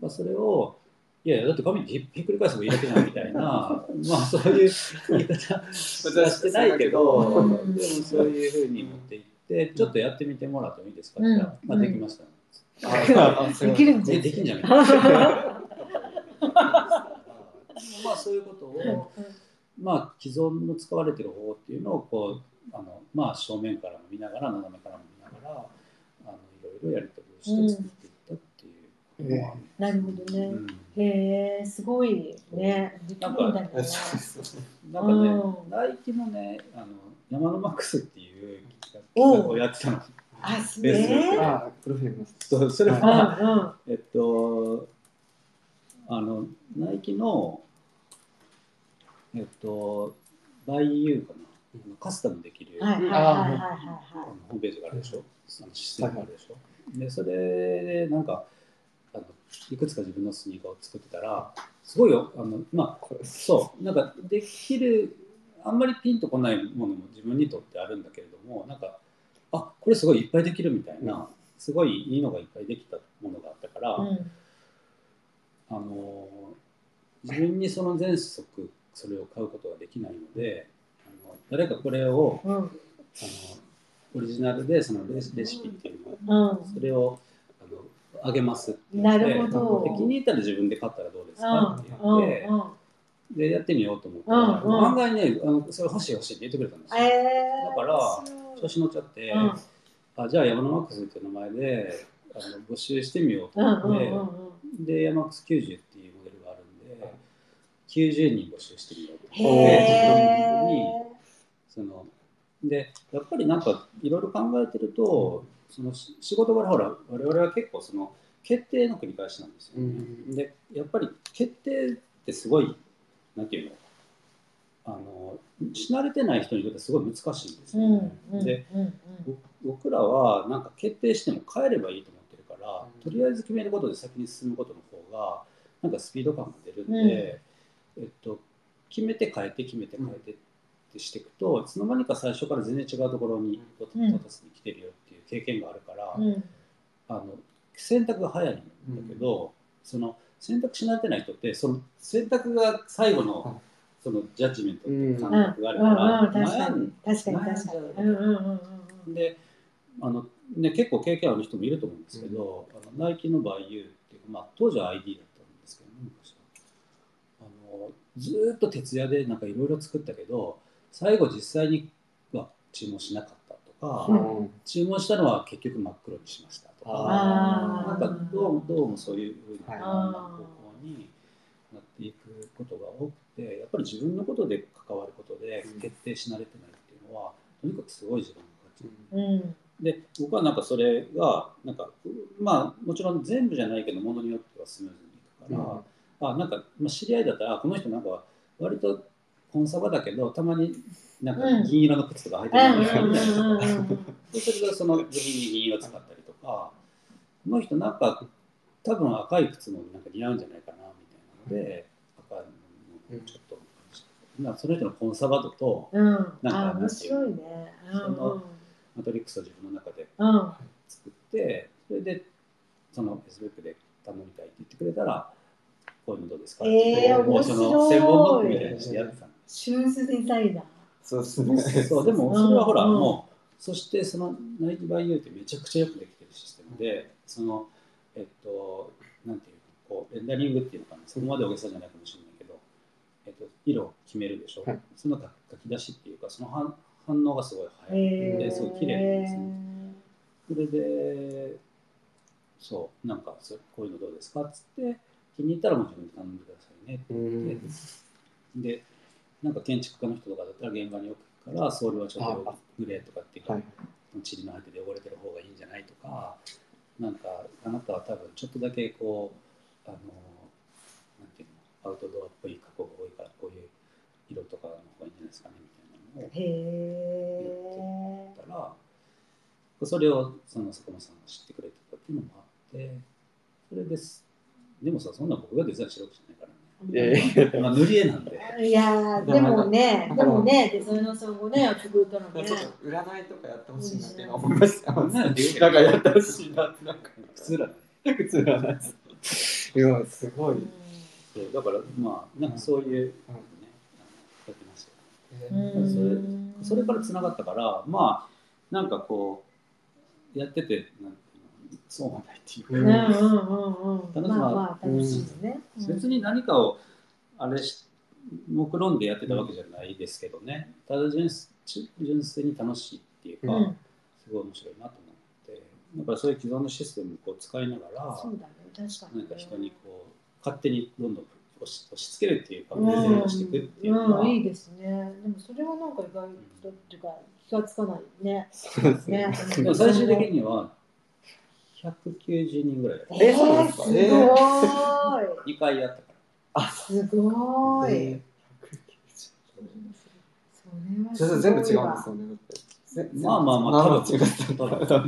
やっぱそれをいやいやだって紙ひひっくり返せばいいだけじゃんみたいな [laughs] まあそういう言い方はしてないけどうん。でもそういうふうに持っていってちょっとやってみてもらってもいいですか？ってうんまあ、できました、できるんじゃでんできんじゃない？[laughs] [laughs] かまあそういうことを、まあ、既存の使われてる方法っていうのをこうあの、まあ、正面からも見ながら斜めからも見ながらあのいろいろやり取りをして作っていったっていうのは、なるほどね。うん。へえすごいね。できるんだね。なんかね、うん。ナイキのねあの山のマックスっていう企画をやってたの。あすベース。ねあプロフィールのそうそれ。うんは、うん。えっとあのナイキのえっとバイユーかな？カスタムできる、ホームページがあるでしょ、あのシステムがあるでしょ、でそれでなんかあのいくつか自分のスニーカーを作ってたらすごいよあのまあそうなんかできるあんまりピンとこないものも自分にとってあるんだけれどもなんかあこれすごいいっぱいできるみたいな、すごいいいのがいっぱいできたものがあったから、いうん。あの自分にその全速それを買うことができないのであの誰かこれをうん。あのオリジナルでそのレシレシピっていうのをうん。それをあのあげますって言なってるほど。で気に入ったら自分で買ったらどうですかうんってうん言って、うん。でやってみようと思ったら、うんうん。案外ねあのそれ欲しい欲しいって言ってくれたんですよ。えーだから調子乗っちゃって、うん。あじゃあ山のマックスっていう名前であの募集してみようとうん思って、うんうんうんで山マックス90っていうモデルがあるんで90人募集してみようとってえそのでやっぱりなんかいろいろ考えてるとそのし仕事柄ほら我々は結構その決定の繰り返しなんですよ。ね。うん。でやっぱり決定ってすごいなんていうのあのし慣れてない人にとってすごい難しいんですよ。うんね。うんでうんぼ僕らはなんか決定しても変えればいいと思ってるから、とりあえず決めることで先に進むことの方がなんかスピード感が出るんで、えっと、決めて変えて決めて変えてってしていくと、いつの間にか最初から全然違うところにに来てるよっていう経験があるから、うん。あの選択が早いんだけど、その選択し慣れてない人ってその選択が最後のそのジャッジメントっていう感覚があるから、悩ん。であの、ね、結構経験ある人もいると思うん。ですけど、あのナイキのバイユーっていうか、まあ、当時は ID だったんですけどね昔はあのずーっと徹夜でなんかいろいろ作ったけど最後実際には注文しなかったとか、うん。注文したのは結局真っ黒にしましたとかなんかどうもどうもそういうふうにはい。方向になっていくことが多くてやっぱり自分のことで関わることでうん。決定し慣れてないっていうのはとにかくすごい時間がかかっちゃう。うん。で僕はなんかそれがなんかまあもちろん全部じゃないけどものによってはスムーズにいくから、あなんか、まあ、知り合いだったらあこの人なんか割とコンサバだけどたまになんかうん銀色の靴とか履いてうんるみたいなか、うん [laughs] そうするとその部品に銀色使ったりとかこの人なんか多分赤い靴もなんか似合うんじゃないかなみたいなので赤いのをちょっとまあその人のコンサバ度とうん。なんかあ、面白いね。うんそのマトリックスを自分の中で。作ってそれでその Facebook で頼みたいって言ってくれたらこういうのどうですか？ってえーもうその専門ノックみたいにしてやってたの。シューズデザイナー。そうですね。そうでもそれはほら、うん。うんもうそしてそのナイキバイユーってめちゃくちゃよくできてるシステムでそのえっとなんていうのこうレンダリングっていうのかなそこまで大げさじゃないかもしれないけど、えっと、色を決めるでしょ、はい。その書き出しっていうかその反反応がすごい早い、えー、ですごい綺麗なんですね。それでそうなんかそこういうのどうですか？っつって気に入ったらもう自分で頼んでくださいねってうん。で、なんか建築家の人とかだったら現場に置くから、ソールはちょっとあグレーとかっていうか、はい。塵の入ってて汚れてる方がいいんじゃないとか、なんかあなたは多分ちょっとだけこう、あの、なんていうの、アウトドアっぽい加工が多いから、こういう色とかの方がいいんじゃないですかねみたいなのを。言ったら、それをその坂本さんが知ってくれてたっていうのもあって、それです。でもさ、そんな僕がデザインしてるわけじゃないからね。ええまあ、塗り絵なんで。いやーでもね、でもね、デザイナーさんがね、やってくれたらね。ちょっと占いとかやってほしいなって今思いました。なんかやってほしいなって、なんか普通だね。普通占いです。いや、すごい。そうだからまあなんかそういう、ねあのやってますようんそれうんそれからつながったからまあなんかこうやっててなんそうもないっていう。楽しいですね。別に何かをあれし目論んでやってたわけじゃないですけどねただ純粋純粋に楽しいっていうか、うん、すごい面白いなと思ってだからそういう既存のシステムをこう使いながらそうだね、確かに。なんか人にこう勝手にどんどん押し押し付けるっていうかプうん、レゼントしていくっていうのは、うん、いいですね。でもそれはなんか意外とっていうか気がつかないね。そうですね。ね。でも最終的には190人ぐらい。ええそうなんですか？すごえい。[laughs] 2回やったから。すごい。えそれはー全部違うんですよね。だって。ぜまあまあまあ多分。違った。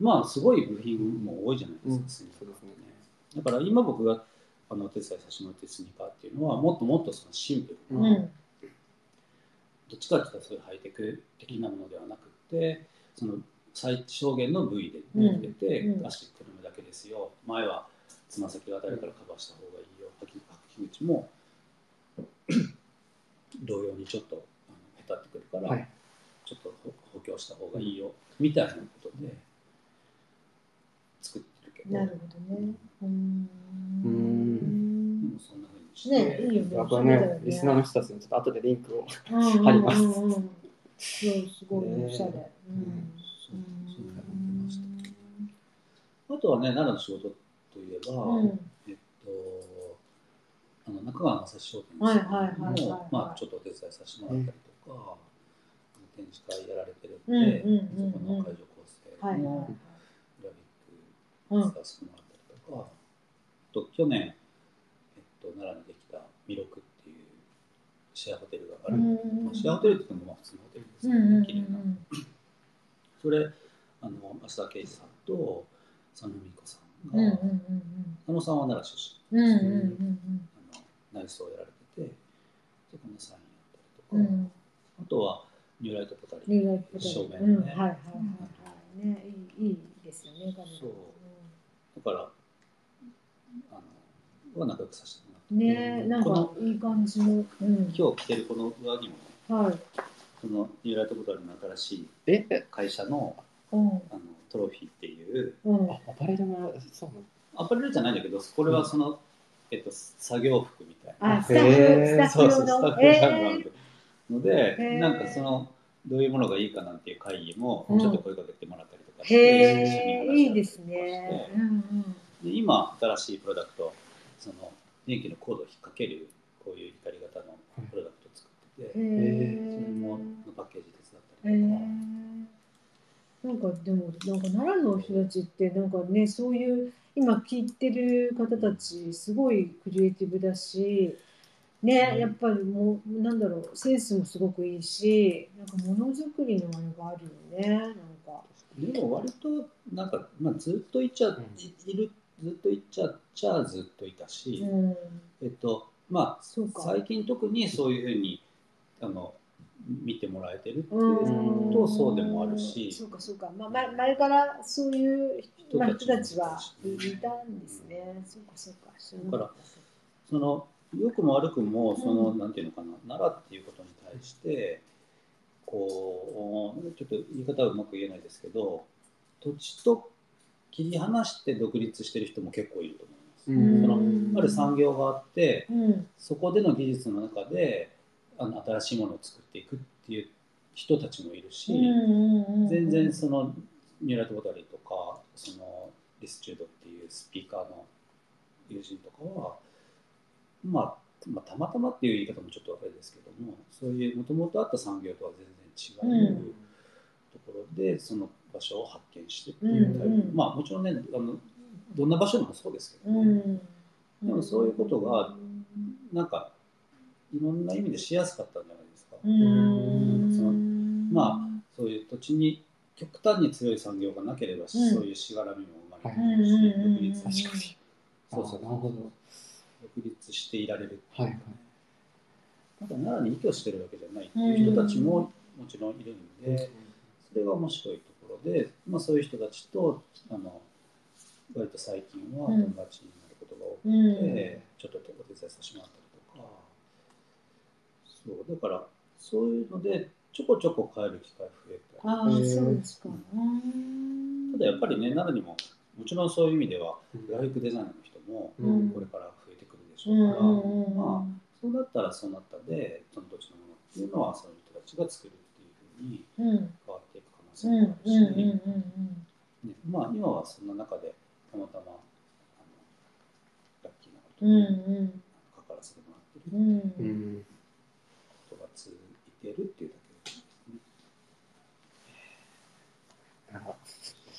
まあすごい部品も多いじゃないですか、うん。ねね。だから今僕があのお手伝いさせてもらってるスニーカーっていうのはもっともっとそのシンプルな、うん。どっちかっていうとそういうハイテク的なものではなくてその最小限の部位でできてて、うんうん足くるむだけですよ前はつま先が当たるからカバーした方がいいよ履き口も [clears throat] 同様にちょっとあのへたってくるから、はいちょっと補補強した方がいいよ、みたいなことで作ってるけどなるほどね。うん。うんでもそんな風にして、ね、いいよね。やっぱね、リスナーの人たちにちょっと後でリンクを。うんありますうんうんうんそうすごいねおしゃれ。うんあとはね奈良の仕事といえば、うん。えっとあの中川正史商店はいさんもまあちょっとお手伝いさせてもらったりとか、展示会やられてるうんんで、そこの会場構成のはいグラフィック使わせてもらったりとか、あと去年、えっと、奈良にできたミロクっていうシェアホテルがある、うんまあシェアホテルって言ってもまあ普通のホテルですけど、うんうんうん。綺麗な。それあの増田圭司さんと佐野美子さんが、佐野さんは奈良出身うんうんうんうん。あの内装をやられててそこのサインやったりとか、あとはニューライトポタリー。ニューライトポテト正面うん。ねはいはいはい。はいねいいいいですよね彼女そう。だからあのは仲良くさせてもらって。うん。ねなんこのかいい感じのうん。今日着てるこの上着もねはい。そのニューライトポタリーの新しいええ？会社のうん。あのトロフィーっていう。うん。あ、アパレルの、そうなの？アパレルじゃないんだけどこれはその、えっと、作業服みたいな。あスタッフそうそうスタッフがあえるので、なんかそのどういうものがいいかなんていう会議もうん。ちょっと声かけてもらったりとかーして、へえいい一緒に話し合ったりとかですね。うんうんで今新しいプロダクトその電気のコードを引っ掛けるこういう光型のプロダクトを作ってて、それものパッケージ手へ伝ったりとか、えなんかでもなんか奈良の人たちってなんかねそういう今聞いてる方たちすごいクリエイティブだしね、うん。やっぱりもうなんだろうセンスもすごくいいしなんかものづくりのあれがあるよねなんか。でも割となんか、まあ、ずっといっちゃ、ん。いいるずっといっちゃっちゃずっといたし、うん。えっとまあ最近特にそういうふうにあの見てもらえてるっていううんとそうでもあるしそうかそうか、まあ、前前からそういう人,、たちたちはいたんですね。そうかそうか。知らなかったその良くも悪くもその、うんなんていうのかな奈良っていうことに対してこうちょっと言い方はうまく言えないですけど土地と切り離して独立してる人も結構いると思います。うんそのうんある産業があってうんそこでの技術の中であの新しいものを作っていくっていう人たちもいるし、うん全然そのニューライト・ボタリーとかそのリスチュードっていうスピーカーの友人とかは、まあ、まあたまたまっていう言い方もちょっとあれですけどもそういうもともとあった産業とは全然違う、うんところでその場所を発見してっていうタイプ、うんうん。まあもちろんねあのどんな場所でもそうですけど、ね。うん。でもそういうことがなんかいろんな意味でしやすかったんじゃないですか。うん。そのまそういう土地に極端に強い産業がなければ、そういうしがらみも生まれてくるし、うんうんうん独立確かに。そうそうあなるほど。独立していられるはいはい。ただ奈良に依拠してるわけじゃないっていう人たちももちろんいるんで、それが面白いところで、まあ、そういう人たちとあの割と最近は友達になることが多くうん。て、ちょっとお手伝いさせてもらったそうだからそういうのでちょこちょこ帰る機会増えたりああ、そうですか。ただやっぱりね奈良にももちろんそういう意味ではうん。グラフィックデザイナーの人もうん。これから増えてくるでしうょうから、んうんうんまあそうなったらそうなったでその土地のものっていうのはそういう人たちが作るっていうふうにうん。変わっていく可能性うんもあるし、ねまあ、今はそんな中でたまたまあのラッキーなことうんにうん。関わらせてもらってう。るん。うん。続いているっていうだけ。なんか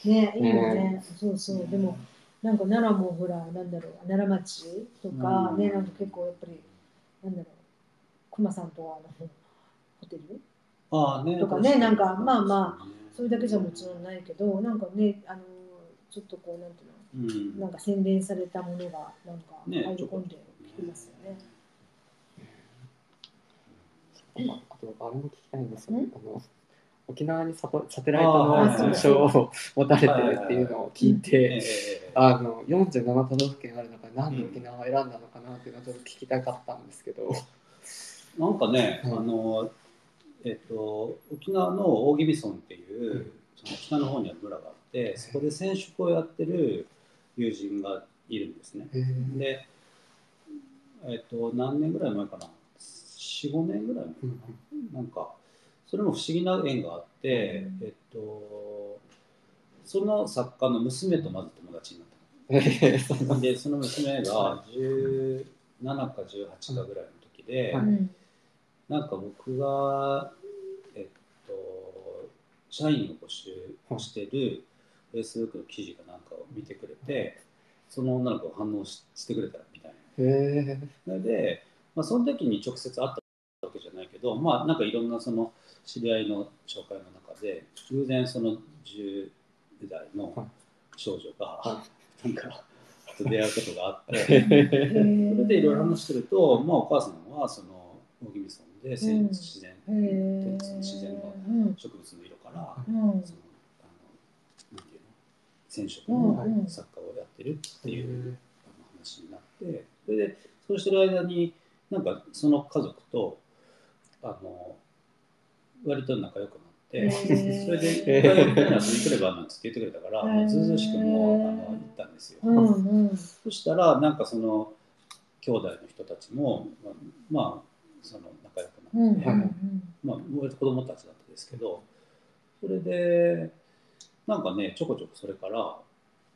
ねいいよね。そうそう。でもなんか奈良もほらなんだろう奈良町とかうんねなんか結構やっぱりなんだろう熊さんとはあのホテル？ああねとかねなんかまあまあそれだけじゃもちろんないけどなんかねあのちょっとこうなんていうの？うんなんか洗練されたものがなんか入ねり込んできてますよね。ああとあれも聞きたいんですよ。ん。あの沖縄にサポサテライトの賞を持たれてるっていうのを聞いえて、ええあの47都道府県ある中でなんで沖縄を選んだのかなっていうのをちょっと聞きたかったんですけど。なんかね、はい。あのえっと沖縄の大宜味村っていう、その北の方にある村があってそこで染色をやってる友人がいるんですね。で、えっと何年ぐらい前かな45年ぐらい前かうんな、なんかそれも不思議な縁があって、うんえっとその作家の娘とまず友達になった [laughs] でその娘が17か18かぐらいの時で、はい。うん。なんか僕がえっと社員を募集してる Facebook の記事かなんかを見てくれてその女の子が反応ししてくれたみたいな。それで、まあ、その時に直接会ったわけじゃないけどまあなんかいろんなその知り合いの紹介の中で偶然その10代の少女がはなんかと出会うことがあって。それでいろいろ話してると、まあ、お母さんはその大宜味村で自然、へーその自然のうん。植物の色から、うん。そのあのなんていうの染色うん。のうん。作家をやってるっていう話になってそれでそうしてる間になんかその家族とあの割と仲良くなって、それで「一回遊びに来れば」なんつって言ってくれたから、もうずうずうしくもあの行ったんですよ。うんうん。そしたらなんかその兄弟の人たちもまあ、まあ、その仲良くうんうなって、ん。まあ割と子供たちだったんですけどそれでなんかねちょこちょこそれから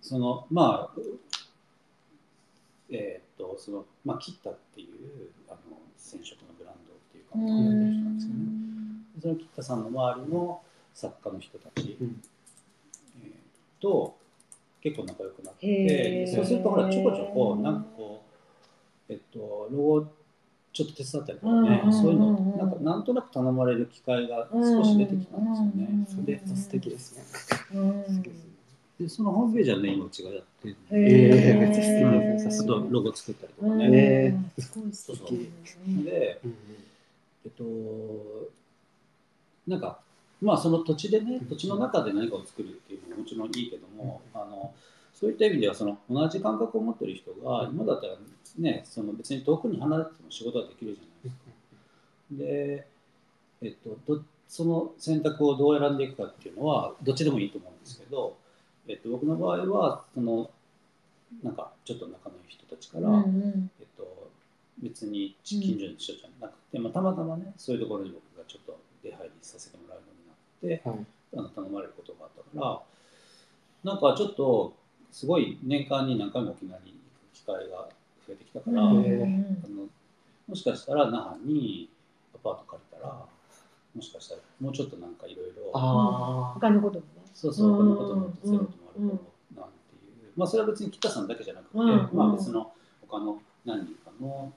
そのまあえーっとそのまあ切ったっていうあの染色のブランドっ人なん。んですよね。その切ったさんの周りの作家の人たち、うん。えーと結構仲良くなってそうするとほらちょこちょこなんかこうえっとロゴちょっと手伝ったりとかね、うんそういうのうんなんかなんとなく頼まれる機会が少し出てきたんですよね。うんそれで素敵ですね。うん。[laughs] でそのホームページはね今うちがやってるえーへー。めっちゃ素敵あとロゴ作ったりとかうん。ね、ねすごい素敵。でうんえっとなんかまあその土地でね土地の中で何かを作るっていうのももちろんいいけども、あのそういった意味ではその同じ感覚を持ってる人が今だったらねその別に遠くに離れても仕事はできるじゃないですか。で、えっと、どその選択をどう選んでいくかっていうのはどっちでもいいと思うんですけど、えっと、僕の場合はそのなんかちょっと仲のいい人たちから、うんうん。えっと、別に近所の人じゃなくて、まあ、たまたまねそういうところに僕がちょっと出入りさせてもらうようになってはい。あの頼まれることがあったからなんかちょっとすごい年間に何回も沖縄に行く機会が増えてきたから、うんあうんのもしかしたら那覇にアパート借りたらもしかしたらもうちょっとなんかいろいろあ他のこともね。そうそう、このこともうんゼロともあるかもなんていう、まあそれは別に北さんだけじゃなくて、うん。まあ別の他の何人かの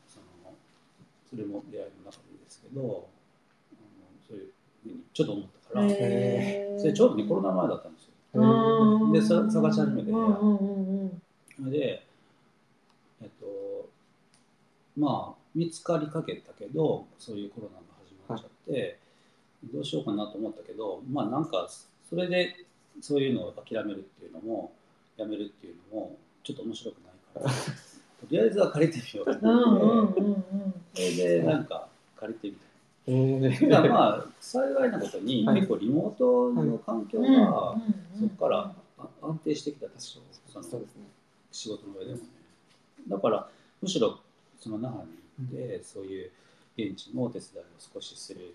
それも出会いの中でいいですけど、あのそういうふうにちょっと思ったから、それちょうどねコロナ前だったんですよ。うんでさ探し始めて。うんうんうんうん。それで、えっと、まあ見つかりかけたけど、そういうコロナが始まっちゃって、どうしようかなと思ったけど、まあなんかそれでそういうのを諦めるっていうのも、やめるっていうのも、ちょっと面白くないから、と [laughs] りあえずは借りてみようって、それでなんか借りてみた。えー。ただまあ幸いなことに、はい。結構リモートの環境うんが、うんそこからあ安定してきたんですよ。その仕事の上でもね。だから、むしろその那覇に行って、そういう現地のお手伝いを少しする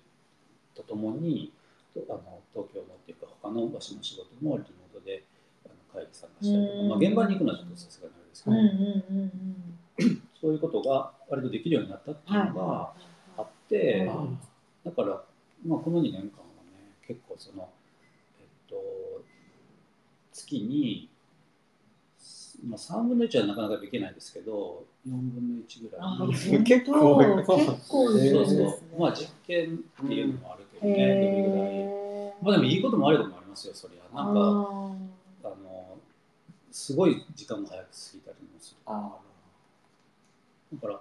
とともに、とあの東京のっていうか、他の場所の仕事もリモートであの会議参加したりとか、うん。まあ、現場に行くのはちょっとさすがにですけど、うんうんうんうんそういうことが割とできるようになったっていうのがはあって、はだから、まあ、この2年間はね、結構その、えっと、月に、まあ、3分の1はなかなかできないですけど、4分の1ぐらあい。ー結構結構いるんですねそうそう。まあ実験っていうのもあるけどね、どれぐらい。まあでもいいことも悪いこともありますよ、そりゃ。なんか、すごい時間が早く過ぎたりもする。あだから、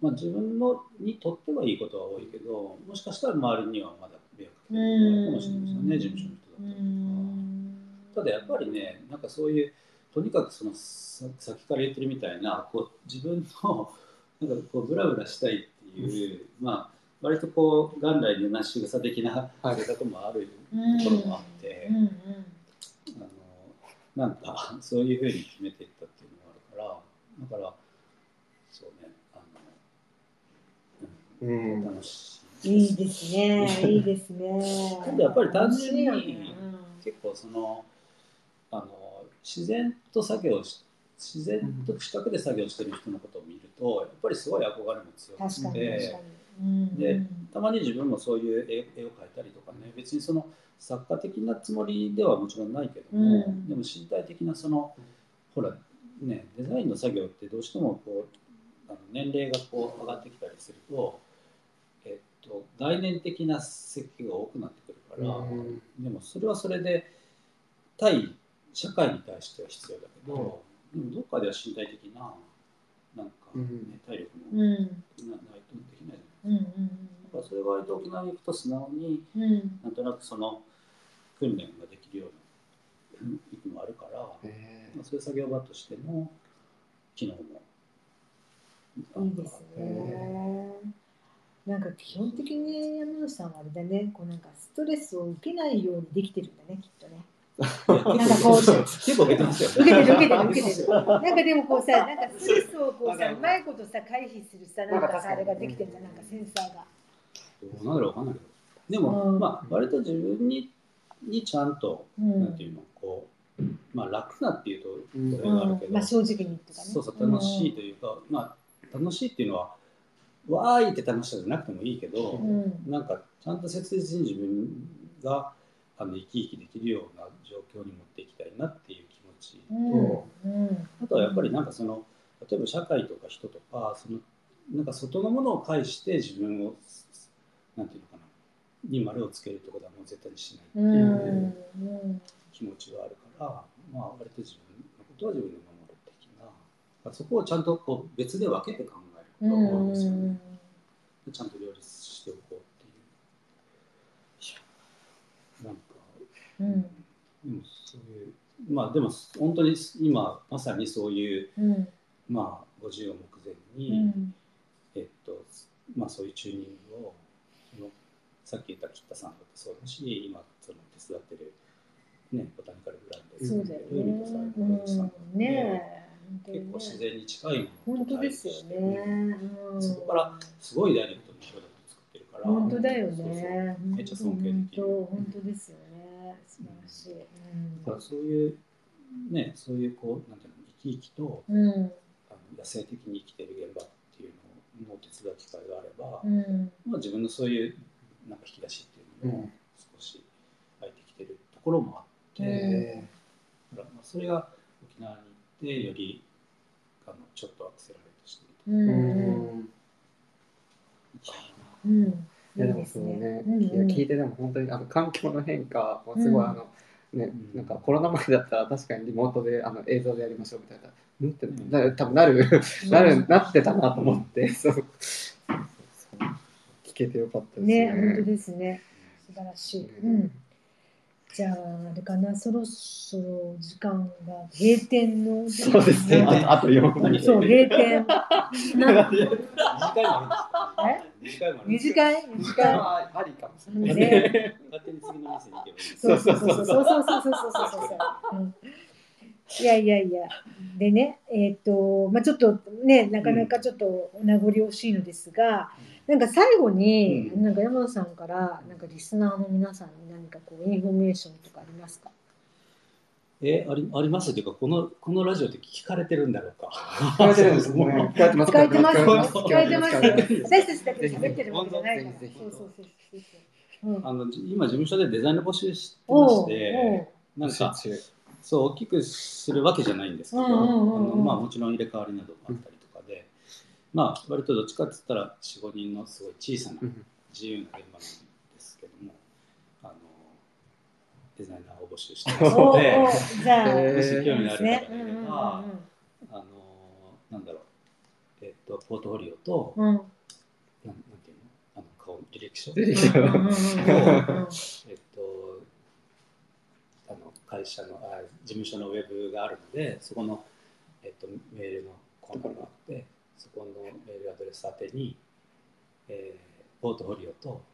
まあ、自分のにとってはいいことは多いけど、もしかしたら周りにはまだ迷惑かけるかもしれないですよね、事務所の人だったりとか。ん。ただやっぱりね、なんかそういう、とにかくそのささっきから言ってるみたいな、こう自分の [laughs] なんかこうブラブラしたいっていう、まあ、割とこう元来のなし草的なはい性格もあるうんところもあって、うん。うん。あのなんかそういうふうに決めていったっていうのがあるから、だから、そうね、あの、うんうん、楽しい。いいですね、いいですね。やっぱり単純に楽しいよね結構そのあの自然と作業し自然と近くで作業してる人のことを見るとやっぱりすごい憧れも強確かくに確かてに。うんでたまに自分もそういう絵絵を描いたりとかね。別にその作家的なつもりではもちろんないけども、うん。でも身体的なそのほらねデザインの作業ってどうしてもこうあの年齢がこう上がってきたりすると、えっと、概念的な設計が多くなってくるから、うん。でもそれはそれで対社会に対しては必要だけど、でもどっかでは身体的ななんか、ねうん。体力うん。もないとできないじゃないうんうんだからそれが割と沖縄に行くと素直にうん。うんなんとなくその訓練ができるような行くのもあるから、えまあ、そういう作業場としての機能も。いいですね。なんか基本的に山野さんはあれだね、こうなんかストレスを受けないようにできてるんだね、きっとね。[laughs] なんかこう結構受けてますよ受けてる受けてるね。受けてる。なんかでもこうさ、[laughs] なんかストレスをこうさ、うまいことさ回避するさ、なんかさあれができてるじゃん、なんかセンサーが。どうなんだろうわかんないけど。でも、うんまあ割と自分ににちゃんと、うんなんていうのこうまあ楽なっていうとうんそれがあるけど、まあ正直にとかね。そうそう楽しいというか、まあ楽しいっていうのはわーいって楽しさじゃなくてもいいけど、うん。なんかちゃんと切実に自分があの生き生きできるような状況に持っていきたいなっていう気持ちと、うん。うん。あとはやっぱりなんかその例えば社会とか人とかそのなんか外のものを介して自分をなんていうのかなに丸をつけるってことはもう絶対にしないってう。いう。気持ちがあるから、まあ割と自分のことは自分で守る的なそこをちゃんとこう別で分けて考えることが多いんですよね、ちゃんと両立しておこうっていうなんか、うんでもそういうまあでも本当に今まさにそういううんまあ50を目前うに、んえっとまあそういうチューニングをそのさっき言った北さんだってそうだし今その手伝ってるねボタニカルブランドでそうだよね。さんうん、ねえ。結構自然に近いもの本当ですよね。うんそこからすごいダイレクトにプロダクト作ってるから本当だよね。めっちゃ尊敬できる本当本当ですよね。素晴らしい。だからそういうねそういうこうなんていうの生き生きとうん。うん。あの野生的に生きてる現場っていうのを手伝う機会があれば、うん。まあ、自分のそういうなんか引き出しっていうのうんも少し入ってきてるところもあって、うんだからまあそれが沖縄に行ってよりあのちょっとアクセラレートしてうみん。んたいうん。いやでもそうね、うんうん聞いてでも本当にあの環境の変化もすごい、うんあのね、うんなんかコロナ前だったら確かにリモートであの映像でやりましょうみたいな。うんってうんな多分なる、なるなってたなと思って、そう聞けてよかったですね。ね、本当ですね。素晴らしい。うん。じゃあ、あれかな、そろそろ時間が閉店のそうですね。あとあと4分何そう、閉店。[laughs] な [laughs] な二次会もあるんですか二次会もあるんですか二次会二次会はありかもしれない。ね。勝手に次の店に行けばいいそうそうそうそうそうそうそうそうそうそう。うんいやいやいや。でね、えっ、と、まあちょっとね、なかなかちょっとお名残惜しいのですが、なんか最後に、うんなんか山田さんから、なんかリスナーの皆さんに何かこう、インフォメーションとかありますか？えありありますというかこのこのラジオって聞かれてるんだろうか聞かれてるんですね。[laughs] 聞かれてます。聞かれてますよ。聞聞かれてますよ。聞かれてます私たちだけ喋ってるわけじゃないから。ぜひぜひそうそうそうそうそう。うん。あの今事務所でデザインの募集してましてなんかそう大きくするわけじゃないんですけど、まあ、もちろん入れ替わりなどもあったりとかで、まあ割とどっちかって言ったら45人のすごい小さなうん自由な現場なんですけどもあのデザイナーを募集してますので [laughs] もし興味のある方がいね。れば、あのなんだろう、えっとポートフォリオと、うん。なんなんていうのあの顔履歴書履歴書うんうんうんうんうん [laughs] えっと、あの会社のあ事務所のウェブがあるのでそこの、えっと、メールのコーナーがあってそこのメールアドレス宛てに、えーポートフォリオと履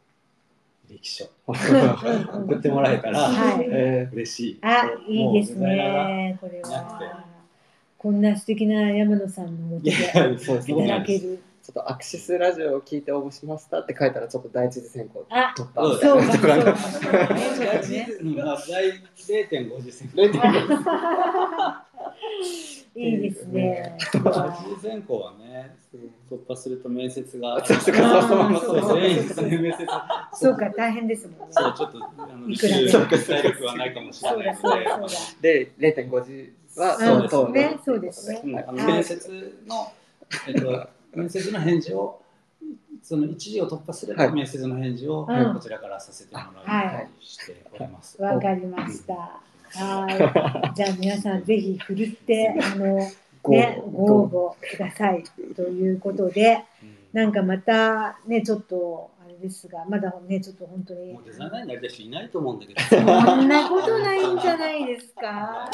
歴書送ってもらえたら、はいえ嬉しい。あ、いいですね。これは。こんな素敵な山野さんのでいたね。だける。ちょっとアクシスラジオを聞いて応募しましたって書いたらちょっと第一次選考あ取ったそうそうか、と。[laughs] [laughs] 第ねうんまあ第0.50センチ。[laughs] 0.5 [laughs] いいですね。第一次選考はね [laughs] 突破すると面接がそうそうそうそうですねですね面接そうか、大変ですもんね。そうちょっとあのいくらでそう体力はないかもしれないで。で0.5時はうんそうそうねそうですねうんあのはい面接の、えっと、面接の返事をその一時を突破すれば、はい面接の返事をうんこちらからさせてもらうようにしております。わかりました。はい。[laughs] じゃあ皆さんぜひふるって、あの、ごね、ごご応募ください。ということで、なんかまたね、ちょっと、あれですが、まだね、ちょっと本当にもう。デザイナーになりたい人いないと思うんだけど。そんなことないんじゃないですか。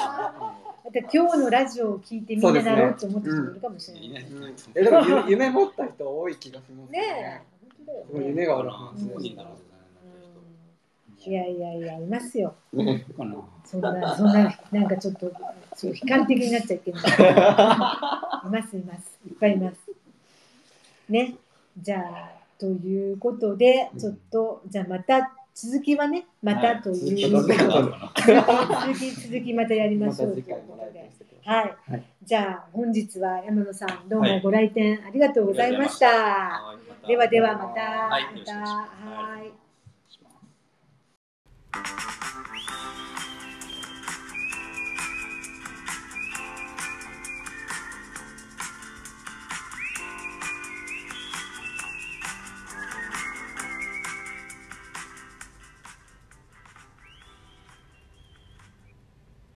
だって今日のラジオを聞いてみんななろうと思ってる人もいるかもしれない。えでも夢夢持った人多い気がしますねね。夢があるはずですいやいやいや、いますよ。そんな、そんな、なんかちょっと、そう悲観的になっちゃいけない。[laughs] います、います。いっぱいいます。ね。じゃあ、ということで、ちょっと、じゃあまた、続きはね、またということで、続き続き、続きまたやりましょうということではい。はいじゃあ、本日は山野さん、どうはいもご来店ありがとうございました。はいまたではでは、また、はいまた、はい。Thank you.